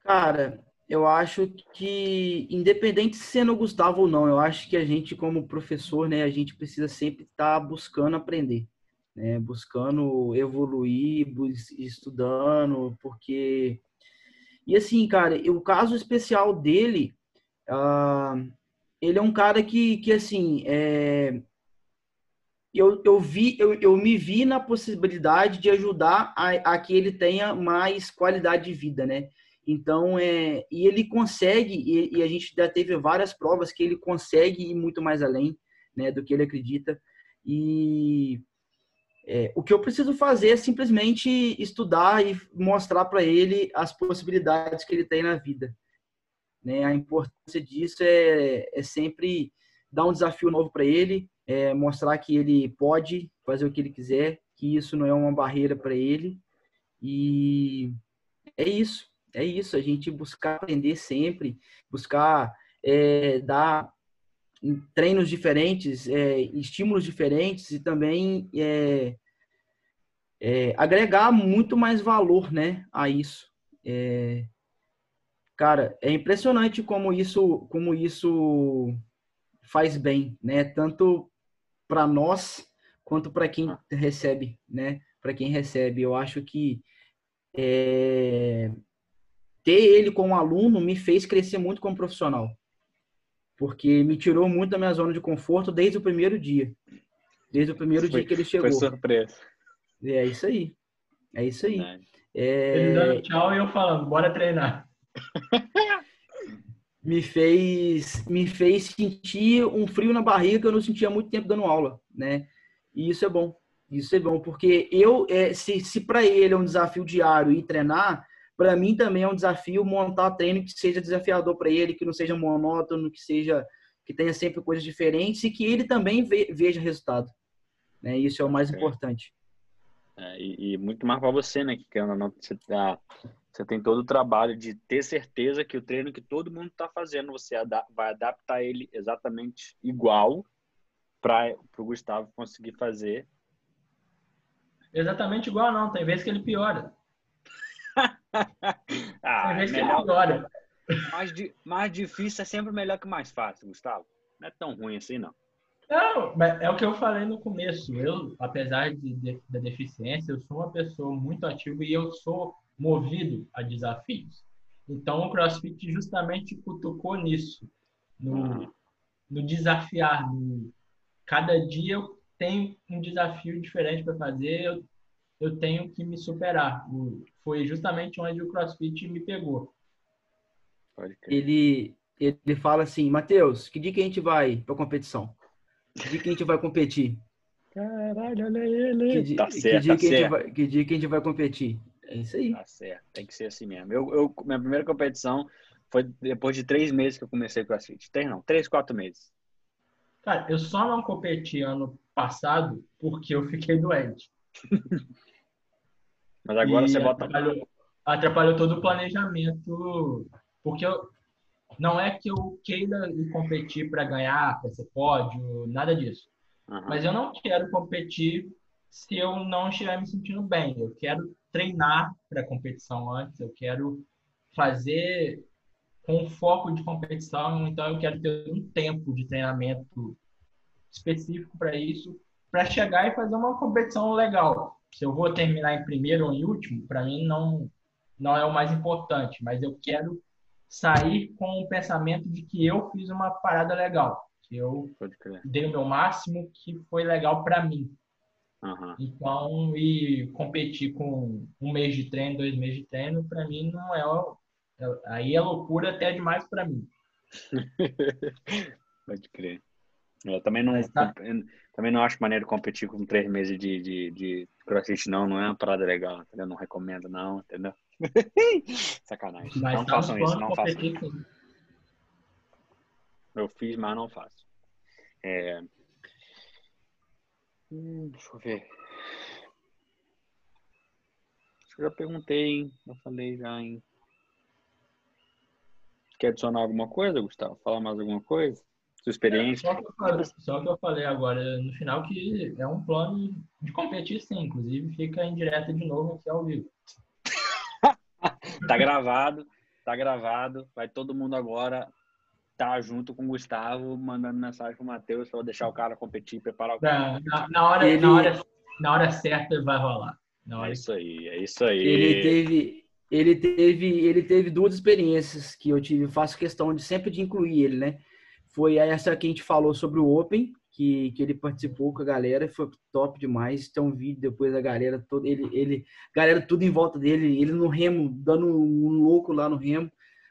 Cara, eu acho que, independente se sendo o Gustavo ou não, eu acho que a gente, como professor, né, a gente precisa sempre estar buscando aprender, né, buscando evoluir, estudando, porque. E assim, cara, o caso especial dele, ah, ele é um cara que, que assim, é, eu, eu vi, eu, eu me vi na possibilidade de ajudar a, a que ele tenha mais qualidade de vida, né? Então, é, e ele consegue, e, e a gente já teve várias provas que ele consegue ir muito mais além né, do que ele acredita. E é, o que eu preciso fazer é simplesmente estudar e mostrar para ele as possibilidades que ele tem na vida. Né? A importância disso é, é sempre dar um desafio novo para ele, é, mostrar que ele pode fazer o que ele quiser, que isso não é uma barreira para ele. E é isso é isso, a gente buscar aprender sempre, buscar é, dar treinos diferentes, é, estímulos diferentes e também é, é, agregar muito mais valor, né, a isso. Cara, é impressionante como isso, como isso faz bem, né, tanto para nós quanto para quem recebe, né, para quem recebe. Eu acho que ter ele como aluno me fez crescer muito como profissional. Porque me tirou muito da minha zona de conforto desde o primeiro dia. Desde o primeiro Foi- dia que ele Foi chegou. surpresa. É isso aí. É isso aí. Ele É, dando tchau e eu falando, bora treinar. me fez me fez sentir um frio na barriga que eu não sentia há muito tempo dando aula, né? E isso é bom. Isso é bom porque eu é, se, se para ele é um desafio diário ir treinar, para mim também é um desafio montar treino que seja desafiador para ele, que não seja monótono, que seja que tenha sempre coisas diferentes e que ele também ve- veja resultado. Né? Isso é o mais Ok. importante. É, e, e muito mais para você, né? Que não, você, tá, você tem todo o trabalho de ter certeza que o treino que todo mundo está fazendo, você ada- vai adaptar ele exatamente igual para o Gustavo conseguir fazer. Exatamente igual não, tem vezes que ele piora. ah, que ele melhor, piora. mais, di- mais difícil é sempre melhor que mais fácil, Gustavo. Não é tão ruim assim, não. Não, mas é o que eu falei no começo. Eu, apesar de, de- da deficiência, eu sou uma pessoa muito ativa e eu sou movido a desafios. Então, o CrossFit justamente cutucou nisso, no, no desafiar. No, cada dia eu tenho um desafio diferente para fazer, eu, eu tenho que me superar. O- foi justamente onde o CrossFit me pegou. Pode crer. Ele ele fala assim, Matheus, que dia que a gente vai para competição? Que dia que a gente vai competir? Caralho, olha Que ele. dia, Tá que certo, dia tá que a gente certo. vai, que dia que a gente vai competir? É isso aí. Tá certo, tem que ser assim mesmo. Eu, eu, minha primeira competição foi depois de três meses que eu comecei CrossFit. Três não, três, quatro meses. Cara, eu só não competi ano passado porque eu fiquei doente. Mas agora E você bota. atrapalhou, atrapalhou todo o planejamento, porque eu, não é que eu queira ir competir para ganhar, para ser pódio, nada disso. Aham. Mas eu não quero competir se eu não estiver me sentindo bem. Eu quero treinar para competição antes, eu quero fazer com foco de competição, então eu quero ter um tempo de treinamento específico para isso, para chegar e fazer uma competição legal. Se eu vou terminar em primeiro ou em último, para mim não não é o mais importante, mas eu quero sair com o pensamento de que eu fiz uma parada legal, que eu dei o meu máximo, que foi legal para mim. Aham. Então, e competir com um mês de treino, dois meses de treino, para mim não é, é- Aí é loucura até demais para mim. Pode crer. Eu também não, tá. também não acho maneiro competir com três meses de, de, de crossfit, não. Não é uma parada legal, entendeu? Não recomendo, não, entendeu? Sacanagem. Mas não tá façam isso, não façam. Eu fiz, mas não faço. É... Hum, deixa eu ver. Acho que eu já perguntei, hein? Eu falei já, hein? Quer adicionar alguma coisa, Gustavo? Falar mais alguma coisa? Sua experiência? Só que, eu falei, só que eu falei agora no final que é um plano de competir sim, inclusive fica em direto de novo aqui ao vivo. Tá gravado, tá gravado. Vai todo mundo agora tá junto com o Gustavo, mandando mensagem pro Matheus pra deixar o cara competir, preparar o cara. Na, na- hora, Ele- na, hora, na hora certa vai rolar. Na É hora isso aí, é isso aí. Ele teve, ele teve, ele teve duas experiências que eu tive. Faço questão de sempre de incluir ele, né? Foi essa que a gente falou sobre o Open, que, que ele participou com a galera, foi top demais. Tem um vídeo depois da galera toda, ele, ele, galera tudo em volta dele, ele no remo, dando um louco lá no remo,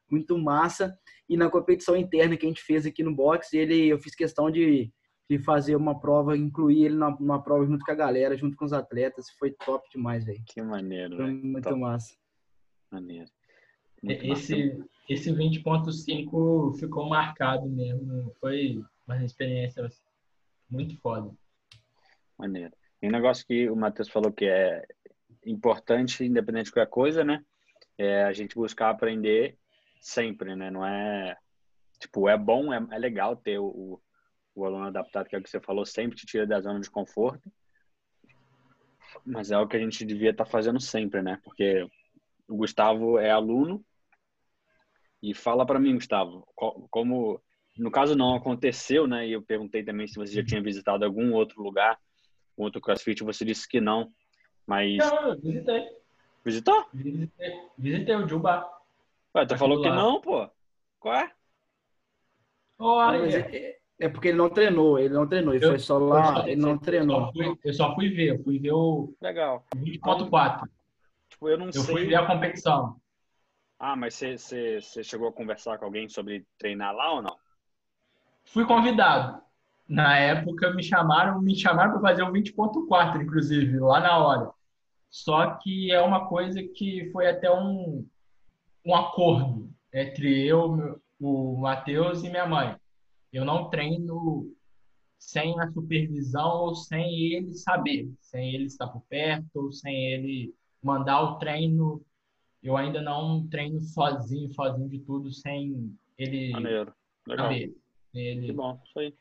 muito massa. E na competição interna que a gente fez aqui no box, ele, eu fiz questão de, de fazer uma prova, incluir ele na, numa prova junto com a galera, junto com os atletas. Foi top demais, velho. Que maneiro, Foi velho. muito Top. massa. Maneiro. Esse, esse 20.5 ficou marcado mesmo. Foi uma experiência muito foda. Maneiro. E um negócio que o Matheus falou que é importante, independente de qualquer coisa, né? É a gente buscar aprender sempre, né? Não é. Tipo, é bom, é, é legal ter o, o, o aluno adaptado, que é o que você falou, sempre te tira da zona de conforto. Mas é o que a gente devia estar fazendo sempre, né? Porque o Gustavo é aluno e fala para mim, Gustavo, co- como no caso não aconteceu, né? E eu perguntei também se você já tinha visitado algum outro lugar, um outro CrossFit, você disse que não. Mas Não, eu visitei. visitou? Visitei, visitei o Juba. Ué, tu falou que não, pô. Qual é? É, é porque ele não treinou, ele não treinou, ele Eu- foi só eu lá, só- ele não eu treinou. só fui- eu só fui ver, eu fui ver o Legal. 20.4. Tipo, eu não Eu sei. fui ver a competição. Ah, mas você, chegou a conversar com alguém sobre treinar lá ou não? Fui convidado. Na época me chamaram, me chamaram para fazer o 20.4, inclusive, lá na hora. Só que é uma coisa que foi até um, um acordo entre eu, o Matheus e minha mãe. Eu não treino sem a supervisão ou sem ele saber, sem ele estar por perto ou sem ele mandar o treino. Eu ainda não treino sozinho, sozinho de tudo, sem ele Maneiro. Legal. saber. Que Ele... bom, isso aí.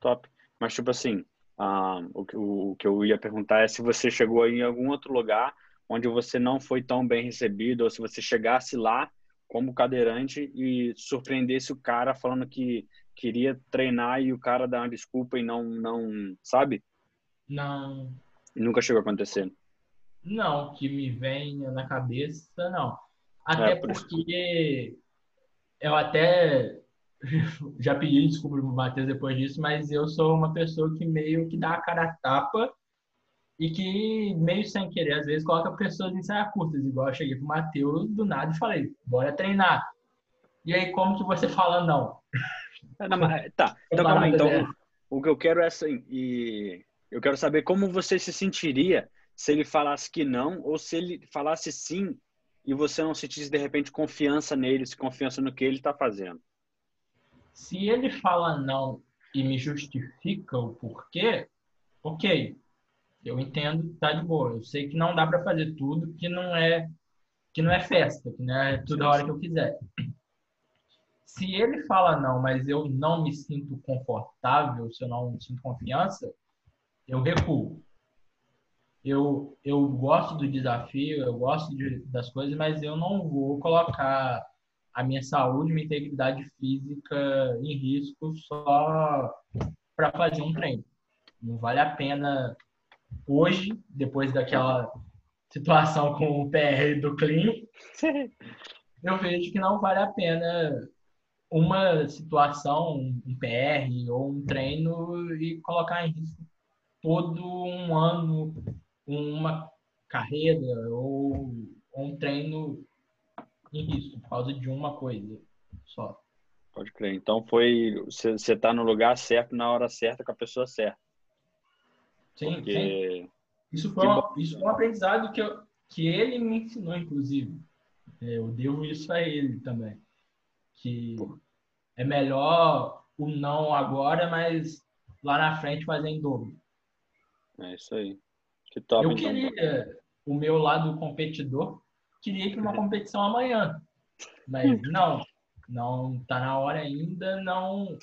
Top. Mas, tipo assim, ah, o, que- o, o que eu ia perguntar é se você chegou em algum outro lugar onde você não foi tão bem recebido, ou se você chegasse lá como cadeirante e surpreendesse o cara falando que queria treinar e o cara dá uma desculpa e não, não sabe? Não, Nunca chegou a acontecer. Não, que me venha na cabeça, não. Até É, por isso. porque eu até já pedi desculpa pro Matheus depois disso, mas eu sou uma pessoa que meio que dá a cara a tapa e que, meio sem querer, às vezes coloca pessoas em saia curtas, igual eu cheguei pro Matheus do nada e falei, bora treinar. E aí, como que você fala não? É, não, mas- tá, então calma aí. Então, o, o que eu quero é assim, e eu quero saber como você se sentiria se ele falasse que não, ou se ele falasse sim e você não sentisse de repente confiança nele, se confiança no que ele está fazendo. Se ele fala não e me justifica o porquê, ok. Eu entendo, tá de boa. Eu sei que não dá para fazer tudo, que não é que não é festa, que não é toda hora que eu quiser. Se ele fala não, mas eu não me sinto confortável, se eu não sinto confiança, eu recuo. Eu, eu gosto do desafio, eu gosto de, das coisas, mas eu não vou colocar a minha saúde, minha integridade física em risco só para fazer um treino. Não vale a pena hoje, depois daquela situação com o PR do Clean, eu vejo que não vale a pena uma situação, um PR ou um treino e colocar em risco todo um ano, uma carreira ou um treino em risco por causa de uma coisa só. Pode crer. Então foi você está no lugar certo na hora certa com a pessoa certa. Sim, Porque... sim. Isso foi, um, isso foi um aprendizado que, eu, que ele me ensinou, inclusive. É, eu devo isso a ele também. Que é melhor o não agora, mas lá na frente fazer em dobro. É isso aí. Que top, eu então. queria, o meu lado competidor, queria ir para uma competição amanhã. Mas não, não está na hora ainda, não,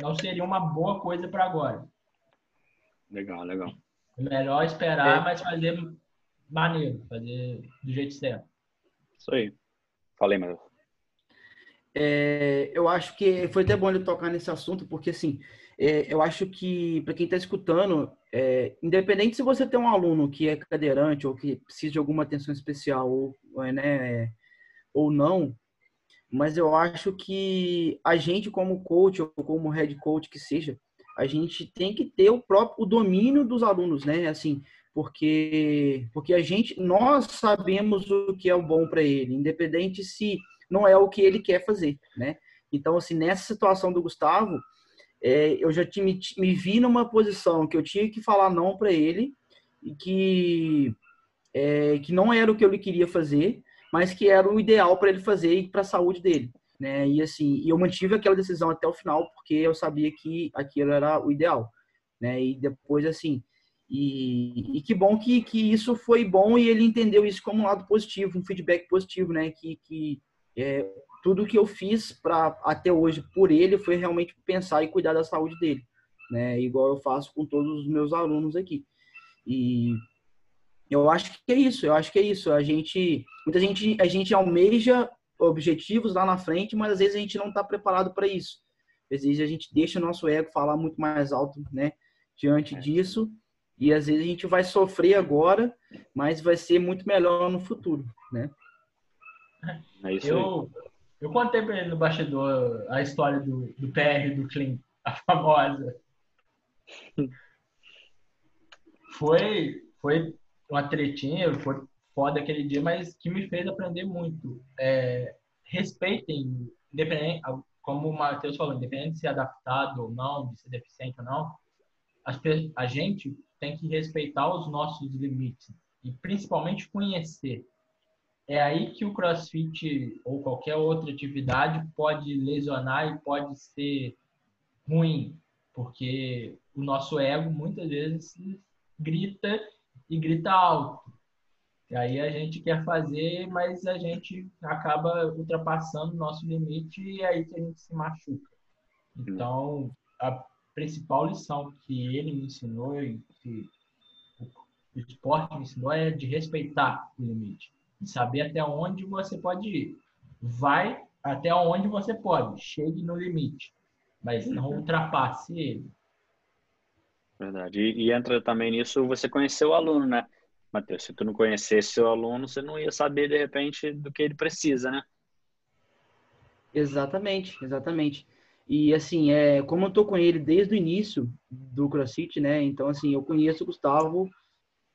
não seria uma boa coisa para agora. Legal, legal. É melhor esperar, é. mas fazer maneiro, fazer do jeito certo. Isso aí. Falei, mas é, eu acho que foi até bom ele tocar nesse assunto, porque assim, é, eu acho que para quem está escutando, é, independente se você tem um aluno que é cadeirante ou que precisa de alguma atenção especial ou, né, ou não, mas eu acho que a gente como coach ou como head coach que seja, a gente tem que ter o próprio o domínio dos alunos, né? Assim, porque porque a gente nós sabemos o que é o bom para ele, independente se não é o que ele quer fazer, né? Então, assim, nessa situação do Gustavo, é, eu já te, me, me, vi numa posição que eu tinha que falar não para ele e que é, que não era o que eu queria fazer, mas que era o ideal para ele fazer e para a saúde dele, né? E assim, eu mantive aquela decisão até o final porque eu sabia que aquilo era o ideal, né? E depois assim, e, e, que bom que, que isso foi bom e ele entendeu isso como um lado positivo, um feedback positivo, né? Que, que é, tudo que eu fiz para até hoje por ele foi realmente pensar e cuidar da saúde dele, né? Igual eu faço com todos os meus alunos aqui. E eu acho que é isso, eu acho que é isso. A gente, muita gente, a gente almeja objetivos lá na frente, mas às vezes a gente não está preparado para isso. Às vezes a gente deixa o nosso ego falar muito mais alto, né? Diante é. disso, e às vezes a gente vai sofrer agora, mas vai ser muito melhor no futuro, né? É eu, eu contei pra ele no bastidor a história do, do PR do Clint, a famosa. Foi, foi uma tretinha, foi foda aquele dia, mas que me fez aprender muito. É, respeitem, independente, como o Matheus falou, independente de ser adaptado ou não, de ser deficiente ou não, a gente tem que respeitar os nossos limites e principalmente conhecer é aí que o crossfit ou qualquer outra atividade pode lesionar e pode ser ruim, porque o nosso ego muitas vezes grita e grita alto. E aí a gente quer fazer, mas a gente acaba ultrapassando o nosso limite e é aí que a gente se machuca. Então, a principal lição que ele me ensinou e que o esporte me ensinou é de respeitar o limite saber até onde você pode ir. Vai até onde você pode, chegue no limite, mas não uhum. ultrapasse ele. Verdade. E, e, entra também nisso você conhecer o aluno, né? Matheus, se tu não conhecesse seu aluno, você não ia saber de repente do que ele precisa, né? Exatamente, exatamente. E assim, é, como eu tô com ele desde o início do CrossFit, né? Então assim, eu conheço o Gustavo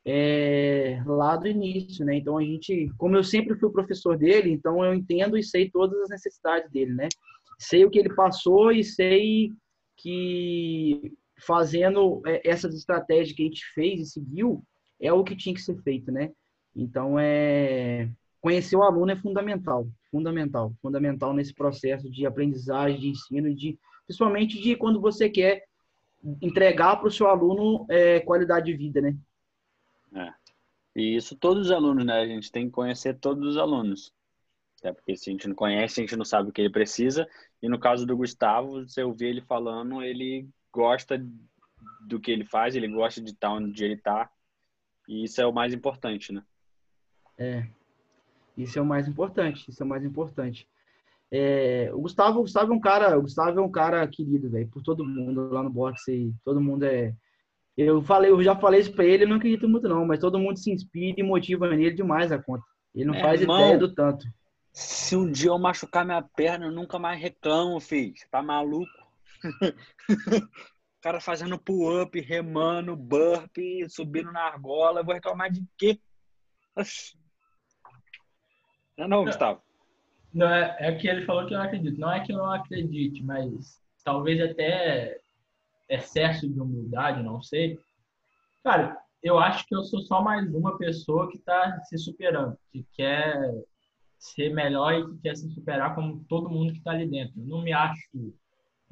é, lá do início, né? Então a gente, como eu sempre fui professor dele, então eu entendo e sei todas as necessidades dele, né? Sei o que ele passou e sei que fazendo é, essas estratégias que a gente fez e seguiu é o que tinha que ser feito, né? Então é conhecer o aluno é fundamental, fundamental, fundamental nesse processo de aprendizagem, de ensino, de principalmente de quando você quer entregar para o seu aluno é, qualidade de vida, né? É. E isso todos os alunos, né? A gente tem que conhecer todos os alunos. Até porque se a gente não conhece, a gente não sabe o que ele precisa. E no caso do Gustavo, você ouvir ele falando, ele gosta do que ele faz, ele gosta de estar onde ele está. E isso é o mais importante, né? É. Isso é o mais importante. Isso é o mais importante. É, o Gustavo, o Gustavo é um cara, Gustavo é um cara querido, velho, por todo mundo lá no boxe. Todo mundo é eu falei, eu já falei isso pra ele, eu não acredito muito não, mas todo mundo se inspira e motiva nele demais a conta. Ele não é, faz irmão, ideia do tanto. Se um dia eu machucar minha perna, eu nunca mais reclamo, filho. Tá maluco? cara fazendo pull-up, remando, burp, subindo na argola. Eu vou reclamar de quê? Não, é não, Gustavo. Não, é, é que ele falou que eu não acredito. Não é que eu não acredite, mas talvez até excesso de humildade, não sei. Cara, eu acho que eu sou só mais uma pessoa que está se superando, que quer ser melhor e que quer se superar como todo mundo que está ali dentro. Eu não me acho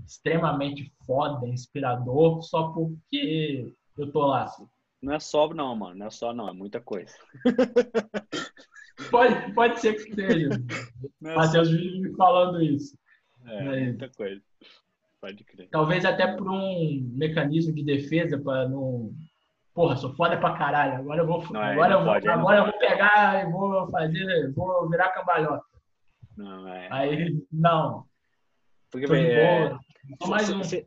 extremamente foda, inspirador, só porque eu tô lá. Assim. Não é só, não, mano. Não é só, não. É muita coisa. pode, pode ser que seja. É Matheus só... me falando isso. É, Mas, muita coisa. Pode crer. Talvez até por um mecanismo de defesa para não. Porra, sou foda pra caralho. Agora eu vou, não, agora eu vou, pode, agora eu vou pegar e vou fazer, vou virar cambalhota. Não, é. Aí, não. Porque, é, você,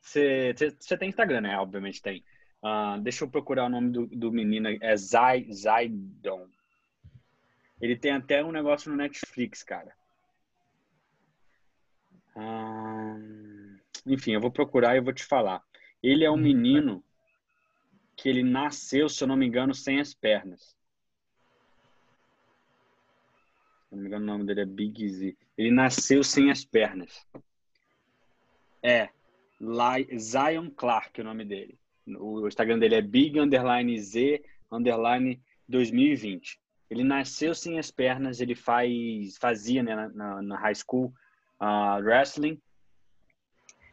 você tem Instagram, né? Obviamente tem. Uh, deixa eu procurar o nome do, do menino. É Zai, Zaidon. Ele tem até um negócio no Netflix, cara. Uh, enfim, eu vou procurar e vou te falar. Ele é um menino que ele nasceu, se eu não me engano, sem as pernas. Se não me engano, o nome dele é Big Z. Ele nasceu sem as pernas. É, Zion Clark, o nome dele. O Instagram dele é Big Underline Z Underline 2020. Ele nasceu sem as pernas, ele faz, fazia né, na, na high school uh, wrestling.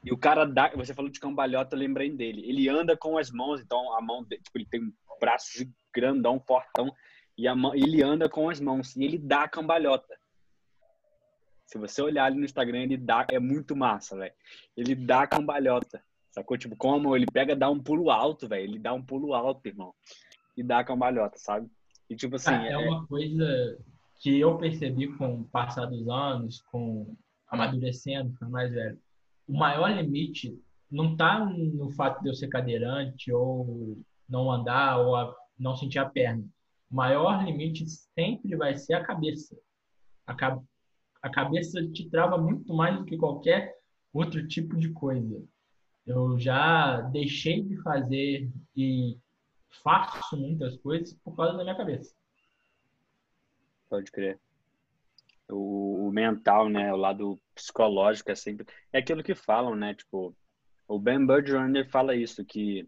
E o cara dá, você falou de cambalhota, eu lembrei dele. Ele anda com as mãos, então a mão dele, tipo, ele tem um braço grandão, fortão, e a mão, ele anda com as mãos e ele dá cambalhota. Se você olhar ali no Instagram, ele dá, é muito massa, velho. Ele dá cambalhota. Sacou? Tipo, como ele pega, dá um pulo alto, velho. Ele dá um pulo alto, irmão. E dá cambalhota, sabe? E tipo assim. é, é uma coisa que eu percebi com o passar dos anos, com amadurecendo, ficando mais velho. O maior limite não tá no fato de eu ser cadeirante ou não andar ou a, não sentir a perna. O maior limite sempre vai ser a cabeça. A, a cabeça te trava muito mais do que qualquer outro tipo de coisa. Eu já deixei de fazer e faço muitas coisas por causa da minha cabeça. Pode crer. O, o, mental, né, o lado psicológico é sempre é aquilo que falam, né, tipo, o Ben Bergeron fala isso que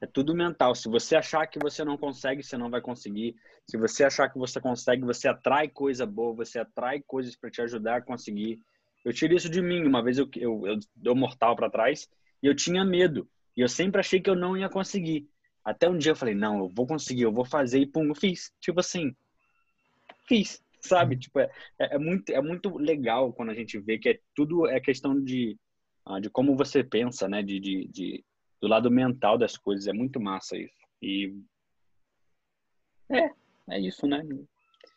é tudo mental. Se você achar que você não consegue, você não vai conseguir. Se você achar que você consegue, você atrai coisa boa, você atrai coisas para te ajudar a conseguir. Eu tirei isso de mim. Uma vez eu, eu, eu deu mortal para trás e eu tinha medo. E eu sempre achei que eu não ia conseguir. Até um dia eu falei, não, eu vou conseguir, eu vou fazer e pum, eu fiz. Tipo assim, fiz, sabe? Tipo, é, é, é muito, é muito legal quando a gente vê que é tudo é questão de, ah, de como você pensa, né? De, de, de do lado mental das coisas. É muito massa isso. E é, é isso, né?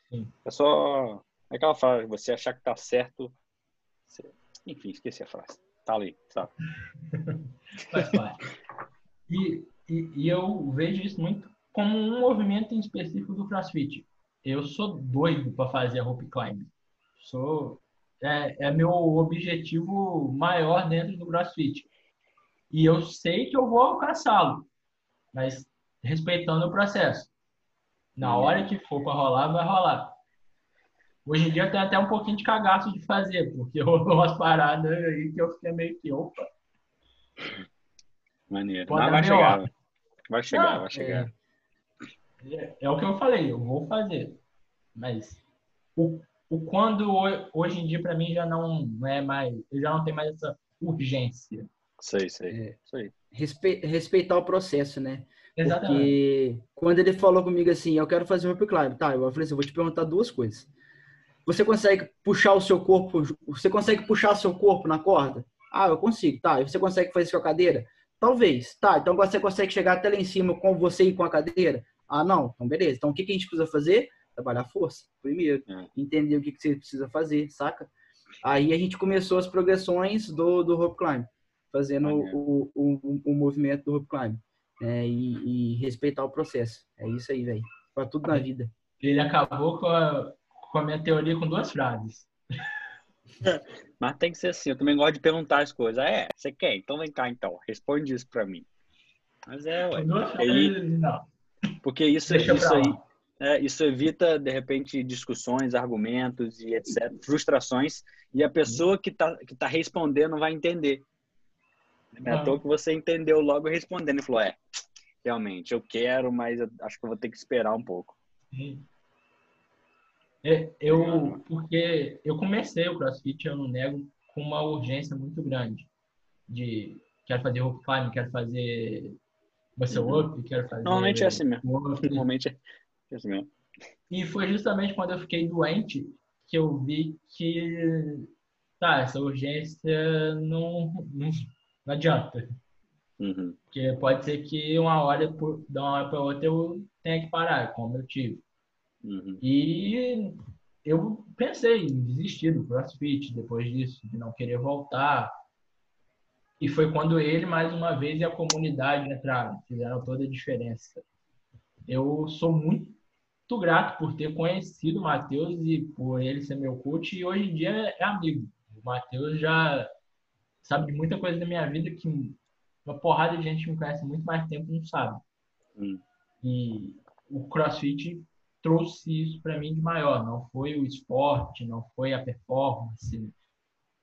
Sim. É só é aquela frase, você achar que tá certo. Você... Enfim, esqueci a frase. Tá ali, sabe? Faz parte. E, e, e, eu vejo isso muito como um movimento em específico do CrossFit. Eu sou doido para fazer rope climb. Sou é, é meu objetivo maior dentro do CrossFit e eu sei que eu vou alcançá-lo, mas respeitando o processo. Na uhum. hora que for para rolar, vai rolar. Hoje em dia eu tenho até um pouquinho de cagaço de fazer, porque rolou umas paradas aí que eu fiquei meio que, opa. Maneiro. Pode vai, chegar, vai chegar, Não, vai chegar. É, é, o que eu falei, eu vou fazer. Mas o, o quando hoje em dia para mim já não é mais, eu já não tenho mais essa urgência. Sei, sei. É, sei. Respe, respeitar o processo, né? Exatamente. Porque quando ele falou comigo assim, eu quero fazer um rope climb, tá? Eu falei assim, eu vou te perguntar duas coisas. Você consegue puxar o seu corpo, você consegue puxar o seu corpo na corda? Ah, eu consigo, tá. E você consegue fazer isso com a cadeira? Talvez, tá. Então você consegue chegar até lá em cima com você e com a cadeira? Ah, não. Então beleza. Então o que, que a gente precisa fazer? Trabalhar força, primeiro. É. Entender o que, que você precisa fazer, saca? Aí a gente começou as progressões do, do rope climb fazendo o, o, o, movimento do rope climb né? e, e, respeitar o processo. É isso aí, velho. Para tudo na vida. Ele acabou com a, com a minha teoria com duas frases. Mas tem que ser assim. Eu também gosto de perguntar as coisas. É, você quer? Então vem cá, então. Responde isso pra mim. Mas é, ué. Aí, não. Porque isso, isso aí. É, isso evita, de repente, discussões, argumentos e etc., frustrações, e a pessoa que está que tá respondendo vai entender. É à toa que você entendeu logo respondendo e falou: é, realmente, eu quero, mas eu acho que eu vou ter que esperar um pouco. É, eu, porque eu comecei o CrossFit, eu não nego, com uma urgência muito grande. De quero fazer rope climb, quero fazer muscle uhum. up, quero fazer. Normalmente é assim mesmo. Normalmente é assim mesmo. E foi justamente quando eu fiquei doente que eu vi que tá, essa urgência não, não, não adianta. Uhum. Porque pode ser que uma hora, por, de uma hora para outra, eu tenha que parar, como eu tive. Uhum. E eu pensei em desistir do CrossFit depois disso, de não querer voltar. E foi quando ele, mais uma vez, e a comunidade entraram, fizeram toda a diferença. Eu sou muito grato por ter conhecido o Matheus e por ele ser meu coach, e hoje em dia é amigo. O Matheus já sabe de muita coisa da minha vida que uma porrada de gente que me conhece muito mais tempo não sabe. Hum. E o CrossFit trouxe isso para mim de maior. Não foi o esporte, não foi a performance,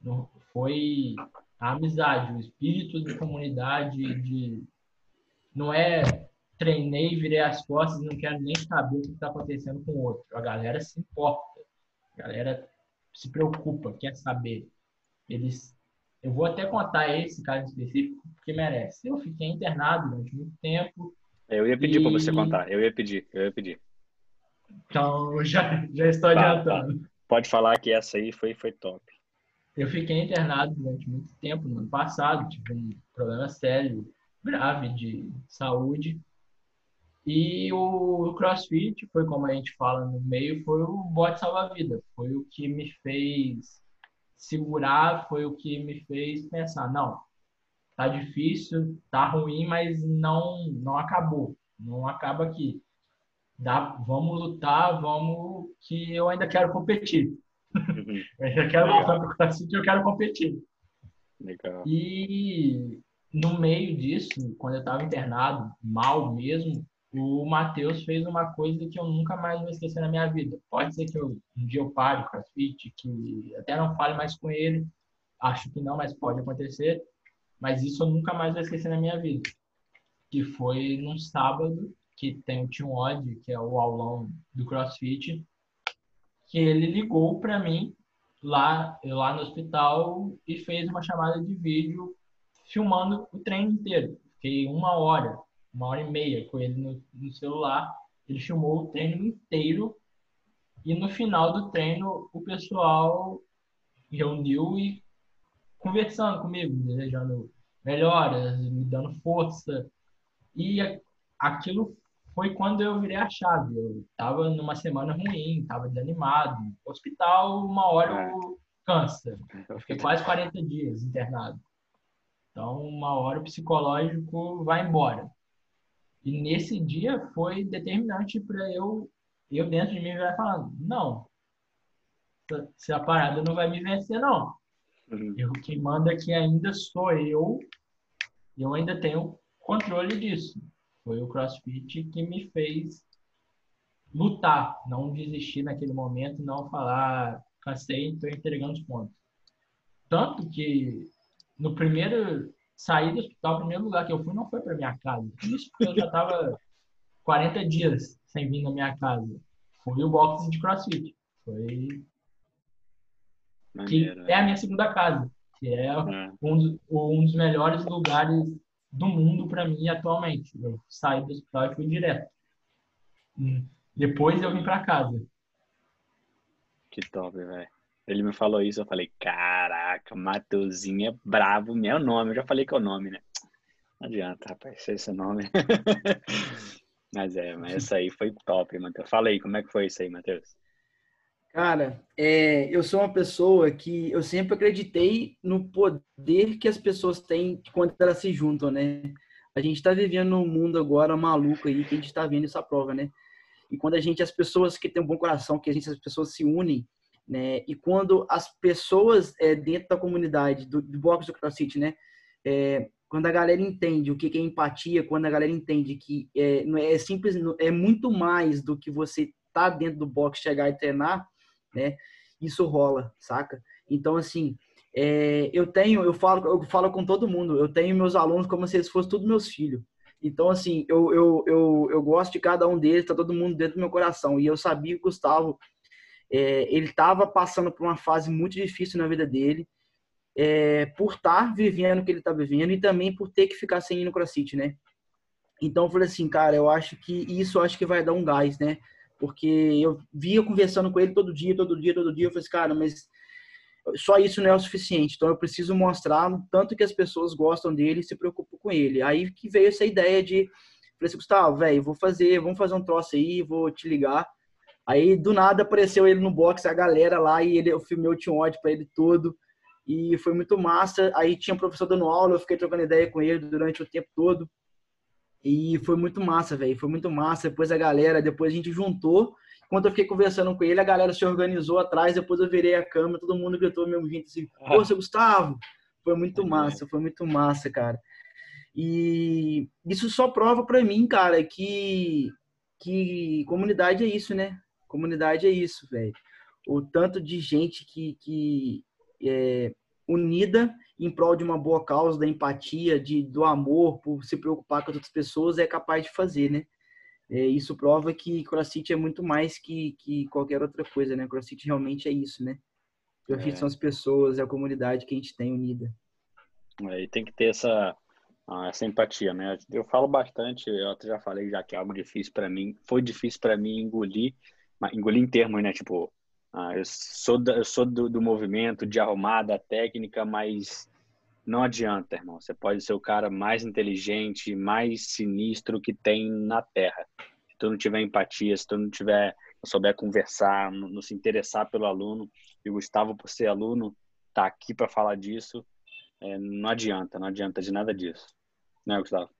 não foi a amizade, o espírito de comunidade, de não é treinei, virei as costas, não quero nem saber o que está acontecendo com o outro. A galera se importa, a galera se preocupa, quer saber. Eles, eu vou até contar esse caso específico porque merece. Eu fiquei internado durante muito tempo. Eu ia pedir e... para você contar. Eu ia pedir, eu ia pedir. Então, já, já estou tá, adiantando. Tá. Pode falar que essa aí foi, foi top. Eu fiquei internado durante muito tempo no ano passado, tive um problema sério, grave de saúde. E o CrossFit foi, como a gente fala no meio, foi o bote salva-vida. Foi o que me fez segurar, foi o que me fez pensar, não, tá difícil, tá ruim, mas não não acabou. Não acaba aqui dá, vamos lutar, vamos que eu ainda quero competir. Eu quero voltar para o CrossFit, eu quero competir. Legal. E no meio disso, quando eu estava internado, mal mesmo, o Matheus fez uma coisa que eu nunca mais vou esquecer na minha vida. Pode ser que eu, um dia eu pare o CrossFit, que até não fale mais com ele, acho que não, mas pode acontecer. Mas isso eu nunca mais vou esquecer na minha vida. Que foi num sábado, que tem o Team Odd, que é o aulão do CrossFit, que ele ligou para mim lá, lá no hospital e fez uma chamada de vídeo filmando o treino inteiro. Fiquei uma hora, uma hora e meia com ele no, no celular. Ele filmou o treino inteiro e no final do treino o pessoal reuniu e conversando comigo, desejando melhoras, me dando força. E aquilo foi quando eu virei a chave. Eu estava numa semana ruim, estava desanimado. Hospital, uma hora eu cansa. Eu fiquei quase 40 dias internado. Então, uma hora o psicológico vai embora. E nesse dia foi determinante para eu, eu dentro de mim, vai falando: não, se a parada não vai me vencer, não. Uhum. Eu, quem manda aqui ainda sou eu. Eu ainda tenho controle disso. Foi o CrossFit que me fez lutar, não desistir naquele momento, não falar, cansei, estou entregando os pontos. Tanto que no primeiro sair do hospital, o primeiro lugar que eu fui não foi para minha casa. Isso porque eu já estava 40 dias sem vir na minha casa. Foi o box de CrossFit. Foi que é a minha segunda casa, que é, é. Um, dos, um dos melhores lugares do mundo para mim atualmente. Eu saí do hospital e fui direto. Hum. Depois eu vim para casa. Que top, velho. Ele me falou isso, eu falei, caraca, Mateuzinho é bravo, meu nome. Eu já falei que é o nome, né? Não adianta, rapaz, esse nome. mas é, mas essa aí foi top, Matheus. Fala aí, como é que foi isso aí, Matheus? Cara, é, eu sou uma pessoa que eu sempre acreditei no poder que as pessoas têm quando elas se juntam, né? A gente está vivendo num mundo agora maluco aí que a gente está vendo essa prova, né? E quando a gente, as pessoas que têm um bom coração, que a gente, as pessoas se unem, né? E quando as pessoas é, dentro da comunidade do, do boxe do CrossFit, né? É, quando a galera entende o que é empatia, quando a galera entende que é, é, é simples, é muito mais do que você tá dentro do box, chegar e treinar, né? Isso rola, saca? Então, assim, é, eu tenho, eu falo, eu falo com todo mundo, eu tenho meus alunos como se eles fossem todos meus filhos. Então, assim, eu, eu, eu, eu gosto de cada um deles, tá todo mundo dentro do meu coração. E eu sabia que o Gustavo, é, ele estava passando por uma fase muito difícil na vida dele, é, por estar tá vivendo o que ele está vivendo e também por ter que ficar sem ir no CrossFit, né? Então, eu falei assim, cara, eu acho que isso acho que vai dar um gás, né? Porque eu via conversando com ele todo dia, todo dia, todo dia. Eu falei assim, cara, mas só isso não é o suficiente. Então eu preciso mostrar tanto que as pessoas gostam dele e se preocupam com ele. Aí que veio essa ideia de, falei assim, Gustavo, velho, vou fazer, vamos fazer um troço aí, vou te ligar. Aí do nada apareceu ele no box, a galera lá, e ele, eu filmei o Team Odd pra ele todo. E foi muito massa. Aí tinha um professor dando aula, eu fiquei trocando ideia com ele durante o tempo todo. E foi muito massa, velho. Foi muito massa. Depois a galera, depois a gente juntou quando eu fiquei conversando com ele, a galera se organizou atrás, depois eu virei a câmera, todo mundo gritou mesmo vindo assim, pô, seu Gustavo! Foi muito massa, foi muito massa, cara. E isso só prova para mim, cara, que, que comunidade é isso, né? Comunidade é isso, velho. O tanto de gente que, que é unida em prol de uma boa causa, da empatia, de, do amor, por se preocupar com as outras pessoas, é capaz de fazer, né? É, isso prova que CrossFit é muito mais que, que qualquer outra coisa, né? CrossFit realmente é isso, né? CrossFit é. são as pessoas, é a comunidade que a gente tem unida. É, e tem que ter essa, essa empatia, né? Eu falo bastante, eu até já falei já que é algo difícil para mim, foi difícil para mim engolir, engolir em termos, né? Tipo, eu sou, eu sou do, do movimento, de arrumada, técnica, mas não adianta, irmão. Você pode ser o cara mais inteligente, mais sinistro que tem na Terra. Se tu não tiver empatia, se tu não tiver, não souber conversar, não, não se interessar pelo aluno, e o Gustavo, por ser aluno, tá aqui para falar disso, é, não adianta, não adianta de nada disso. Né, Gustavo?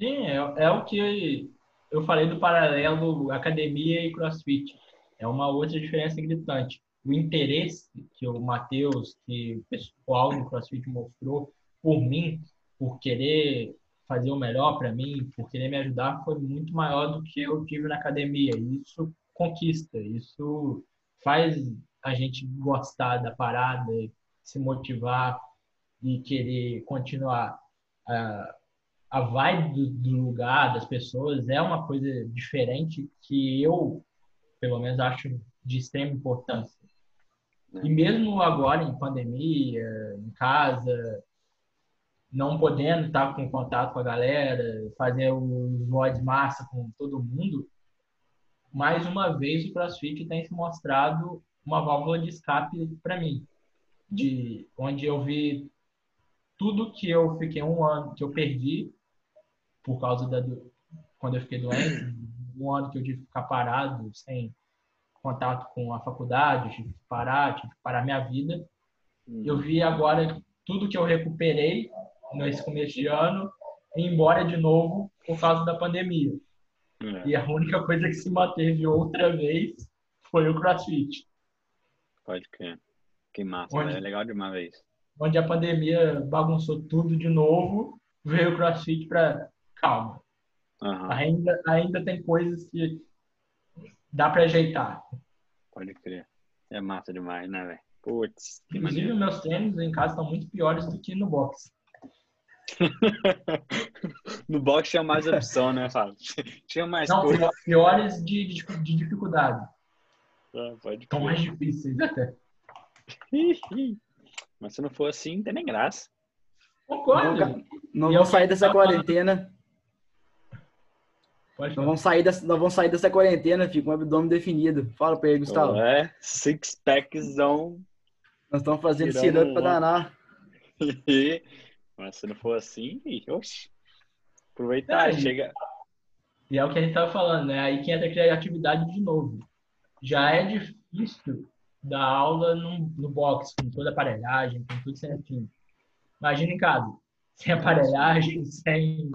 Sim, é, é o que eu falei do paralelo academia e crossfit. É uma outra diferença gritante o interesse que o Matheus, que o pessoal no CrossFit mostrou por mim, por querer fazer o melhor para mim, por querer me ajudar, foi muito maior do que eu tive na academia. Isso conquista, isso faz a gente gostar da parada, se motivar e querer continuar. A, a vibe do, do lugar, das pessoas, é uma coisa diferente que eu, pelo menos, acho de extrema importância. Né? E mesmo agora, em pandemia, em casa, não podendo estar com contato com a galera, fazer os mods massa com todo mundo, mais uma vez o CrossFit tem se mostrado uma válvula de escape para mim, de onde eu vi tudo que eu fiquei um ano que eu perdi por causa da quando eu fiquei doente, um ano que eu tive que ficar parado sem contato com a faculdade, tive que parar, tive que parar minha vida. Uhum. Eu vi agora tudo que eu recuperei nesse começo de ano ir embora de novo por causa da pandemia. É. E a única coisa que se manteve outra vez foi o CrossFit. Pode crer. Que massa, onde, é legal demais ver isso. Onde a pandemia bagunçou tudo de novo, veio o CrossFit para calma. Uhum. Ainda, ainda tem coisas que dá para ajeitar. Pode crer. É massa demais, né, velho? Putz. Inclusive, meus tênis em casa estão muito piores do que no box. no box tinha mais opção, né, Fábio? Tinha mais Não, coisa. piores de, de, de dificuldade. Ah, pode Estão mais difíceis até. Mas se não for assim, não tem nem graça. Concordo. Não, não vou sair dessa quarentena Pode nós vamos, sair dessa, nós vamos sair dessa quarentena, fica com o abdômen definido. Fala pra ele, Gustavo. É, six packzão. Nós estamos fazendo cirurgia pra danar. Mas se não for assim, oxe. Aproveitar, é, chega. E é o que a gente tava falando, né? Aí que entra a criatividade de novo. Já é difícil dar aula no, no box, com toda a aparelhagem, com tudo certinho. Imagina em casa, sem aparelhagem, sem,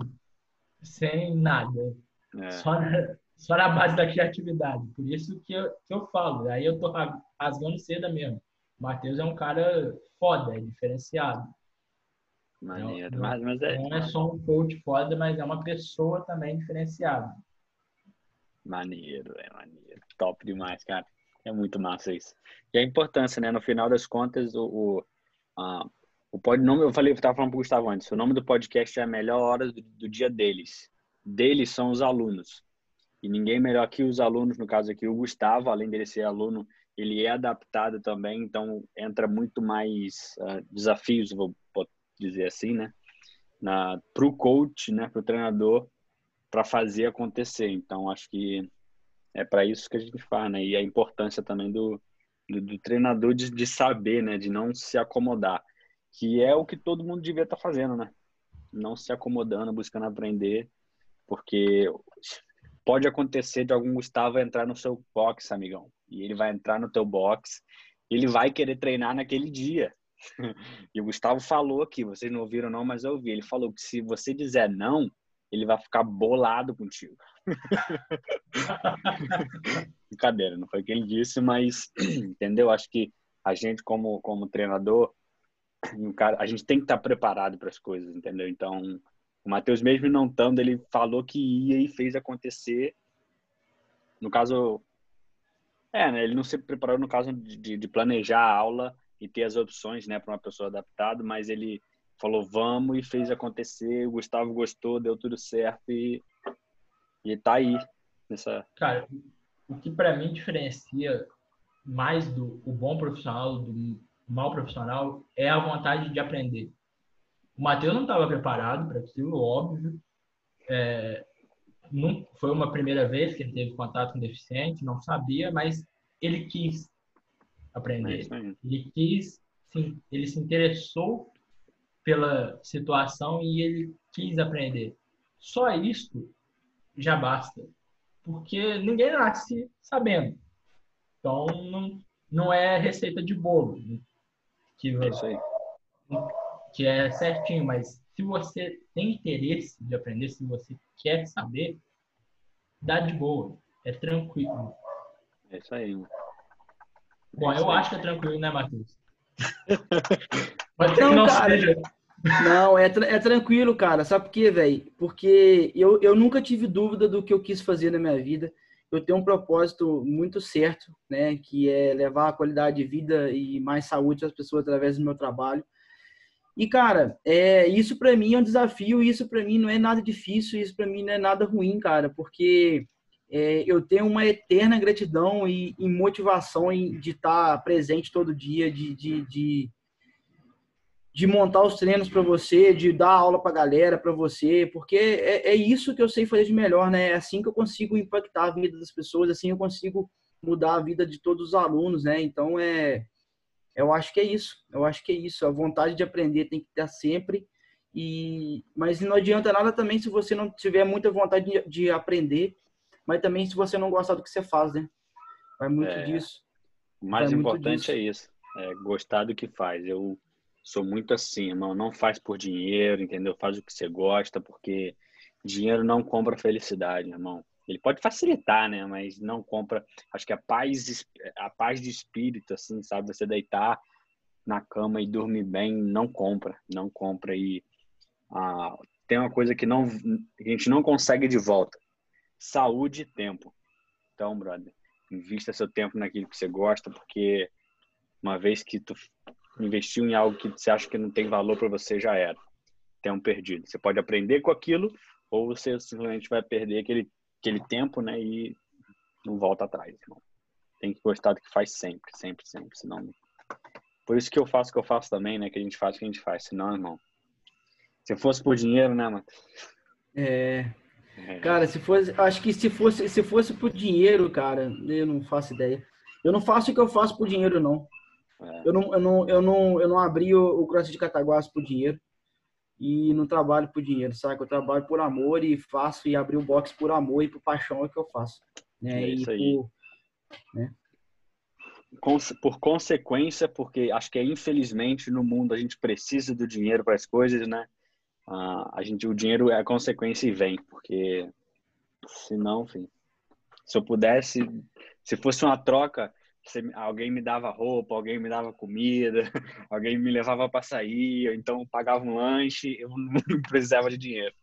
sem nada. É. Só, na, só na base da criatividade. Por isso que eu, que eu falo. Aí eu tô rasgando seda mesmo. O Matheus é um cara foda, é diferenciado. Maneiro. Não, mas, mas é... não é só um coach foda, mas é uma pessoa também diferenciada. Maneiro, é maneiro. Top demais, cara. É muito massa isso. E a importância, né? No final das contas, o, o, a, o pod, nome, eu falei, eu estava falando para o Gustavo antes, o nome do podcast é a melhor hora do, do dia deles. Deles são os alunos. E ninguém melhor que os alunos, no caso aqui, o Gustavo, além dele ser aluno, ele é adaptado também, então entra muito mais uh, desafios, vou dizer assim, né? Para o coach, né? Para o treinador, para fazer acontecer. Então, acho que é para isso que a gente faz, né? E a importância também do, do, do treinador de, de, saber, né? De não se acomodar, que é o que todo mundo devia estar tá fazendo, né? Não se acomodando, buscando aprender, porque pode acontecer de algum Gustavo entrar no seu box, amigão, e ele vai entrar no teu box, ele vai querer treinar naquele dia. E o Gustavo falou aqui, vocês não ouviram não, mas eu ouvi. Ele falou que se você dizer não, ele vai ficar bolado contigo. Brincadeira, não foi o que ele disse, mas entendeu? Acho que a gente como como treinador, a gente tem que estar preparado para as coisas, entendeu? Então, o Matheus mesmo não estando, ele falou que ia e fez acontecer. No caso, é, né? Ele não se preparou no caso de, de planejar a aula e ter as opções, né, para uma pessoa adaptada, mas ele falou vamos e fez acontecer. O Gustavo gostou, deu tudo certo e e tá aí nessa. Cara, o que para mim diferencia mais do o bom profissional do mal profissional é a vontade de aprender. O Matheus não estava preparado para aquilo, óbvio. É, não, foi uma primeira vez que ele teve contato com deficiente, não sabia, mas ele quis aprender. É ele quis, sim, ele se interessou pela situação e ele quis aprender. Só isso já basta. Porque ninguém nasce sabendo. Então, não, não é receita de bolo. Que, é que é certinho, mas se você tem interesse de aprender, se você quer saber, dá de boa. É tranquilo. É isso aí. Bom, eu acho que é tranquilo, né, Matheus? Pode ser não, que não cara, seja. Não, é, é tranquilo, cara. Sabe por quê, velho? Porque eu, eu nunca tive dúvida do que eu quis fazer na minha vida. Eu tenho um propósito muito certo, né? Que é levar a qualidade de vida e mais saúde às pessoas através do meu trabalho. E, cara, é, isso para mim é um desafio, isso para mim não é nada difícil, isso para mim não é nada ruim, cara, porque é, eu tenho uma eterna gratidão e, e motivação em, de estar presente todo dia, de, de, de de montar os treinos para você, de dar aula para galera, para você, porque é, é, isso que eu sei fazer de melhor, né? É assim que eu consigo impactar a vida das pessoas, assim eu consigo mudar a vida de todos os alunos, né? Então é, eu acho que é isso, eu acho que é isso. A vontade de aprender tem que estar sempre, e mas não adianta nada também se você não tiver muita vontade de, de aprender, mas também se você não gostar do que você faz, né? Vai muito é, disso. O mais Vai importante é isso, é gostar do que faz. Eu sou muito assim, irmão. Não faz por dinheiro, entendeu? Faz o que você gosta, porque dinheiro não compra felicidade, irmão. Ele pode facilitar, né? Mas não compra. Acho que a paz, a paz de espírito, assim, sabe? Você deitar na cama e dormir bem, não compra, não compra. E ah, tem uma coisa que não, a gente não consegue de volta: saúde e tempo. Então, brother, invista seu tempo naquilo que você gosta, porque uma vez que tu investiu em algo que você acha que não tem valor para você, já era. Tempo perdido. Você pode aprender com aquilo ou você simplesmente vai perder aquele, aquele tempo, né? E não volta atrás, irmão. Tem que gostar do que faz sempre, sempre, sempre. Senão... Por isso que eu faço o que eu faço também, né? Que a gente faz o que a gente faz. Senão, irmão, se fosse por dinheiro, né, mano? É. é. Cara, se fosse, acho que se fosse, se fosse por dinheiro, cara, eu não faço ideia. Eu não faço o que eu faço por dinheiro, não. É. Eu, não, eu, não, eu, não, eu não abri o, o CrossFit Cataguaço por dinheiro e não trabalho por dinheiro, sabe? Eu trabalho por amor e faço e abri o box por amor e por paixão é que eu faço. Né? É isso aí. Por, né? por consequência, porque acho que é, infelizmente no mundo a gente precisa do dinheiro para as coisas, né? A gente, o dinheiro é a consequência e vem, porque senão, enfim, Se eu pudesse, se fosse uma troca, alguém me dava roupa, alguém me dava comida, alguém me levava para sair, então pagava um lanche, eu não precisava de dinheiro.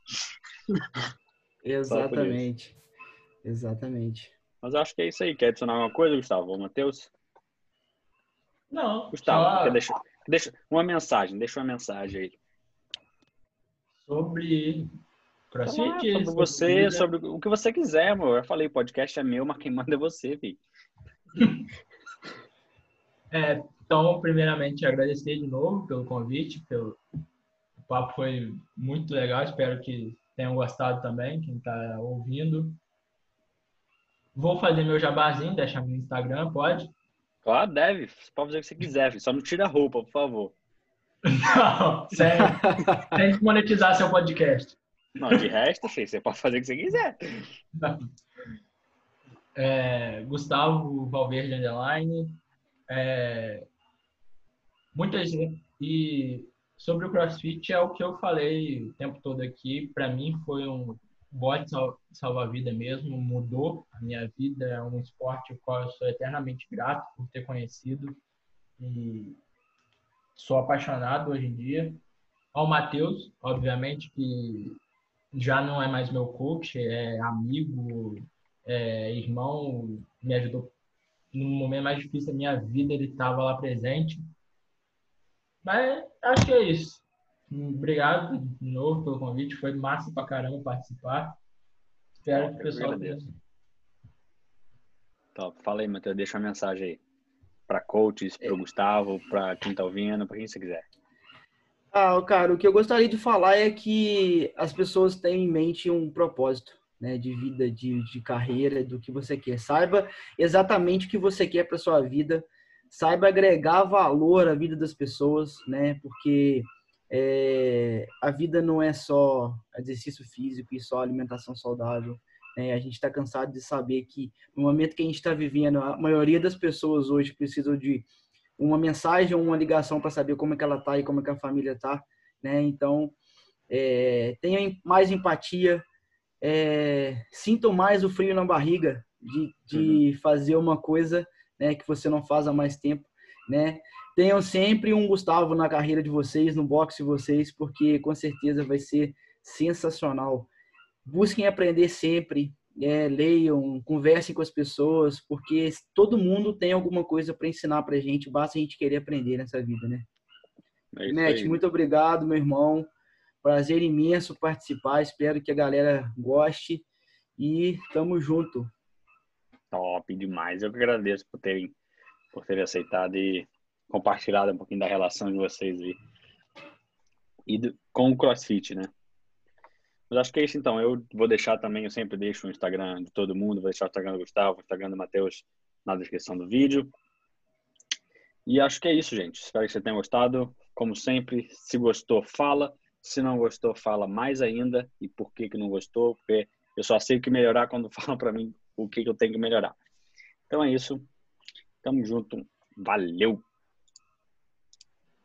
Exatamente. Exatamente. Mas acho que é isso aí. Quer adicionar alguma coisa, Gustavo? Ou Matheus? Não. Gustavo, só... deixa, deixa uma mensagem, deixa uma mensagem aí. Sobre crossfit? sobre você, sobre o que você quiser, amor. Eu falei, podcast é meu, mas quem manda é você, filho. É, então, primeiramente, agradecer de novo pelo convite, pelo o papo foi muito legal, espero que tenham gostado também, quem está ouvindo. Vou fazer meu jabazinho, deixar meu Instagram, pode? Claro, deve. Você pode fazer o que você quiser, filho. só não tira a roupa, por favor. Não. Tem que monetizar seu podcast. Não, de resto, filho, você pode fazer o que você quiser. É, Gustavo Valverde Underline. É, muita gente. E sobre o CrossFit é o que eu falei o tempo todo aqui. Para mim foi um bote salva-vida mesmo, mudou a minha vida. É um esporte ao qual eu sou eternamente grato por ter conhecido. E sou apaixonado hoje em dia. Ao Matheus, obviamente, que já não é mais meu coach, é amigo, é irmão, me ajudou no momento mais difícil da minha vida, ele estava lá presente. Mas acho que é isso. Obrigado de novo pelo convite, foi massa pra caramba participar. Espero que o pessoal. Top. Fala aí, Matheus, deixa uma mensagem aí. Para coaches, para o é. Gustavo, para quem está ouvindo, para quem você quiser. Ah, cara, o que eu gostaria de falar é que as pessoas têm em mente um propósito, né, de vida, de, de carreira, do que você quer. Saiba exatamente o que você quer para sua vida. Saiba agregar valor à vida das pessoas, né, porque é, a vida não é só exercício físico e só alimentação saudável. Né? A gente está cansado de saber que no momento que a gente está vivendo, a maioria das pessoas hoje precisam de uma mensagem ou uma ligação para saber como é que ela está e como é que a família está, né? Então, é, tenha mais empatia, é, sintam mais o frio na barriga de, de uhum. fazer uma coisa né, que você não faz há mais tempo, né? Tenham sempre um Gustavo na carreira de vocês, no boxe de vocês, porque com certeza vai ser sensacional. Busquem aprender sempre, é, leiam, conversem com as pessoas, porque todo mundo tem alguma coisa para ensinar para a gente, basta a gente querer aprender nessa vida, né? É Matt, muito obrigado, meu irmão. Prazer imenso participar. Espero que a galera goste e tamo junto. Top demais. Eu que agradeço por terem, por terem aceitado e compartilhado um pouquinho da relação de vocês aí. E do, com o CrossFit, né? Mas acho que é isso então. Eu vou deixar também, eu sempre deixo o Instagram de todo mundo, vou deixar o Instagram do Gustavo, o Instagram do Matheus na descrição do vídeo. E acho que é isso, gente. Espero que você tenha gostado. Como sempre, se gostou, fala. Se não gostou, fala mais ainda. E por que, que não gostou? Porque eu só sei o que melhorar quando falam para mim o que, que eu tenho que melhorar. Então é isso. Tamo junto. Valeu!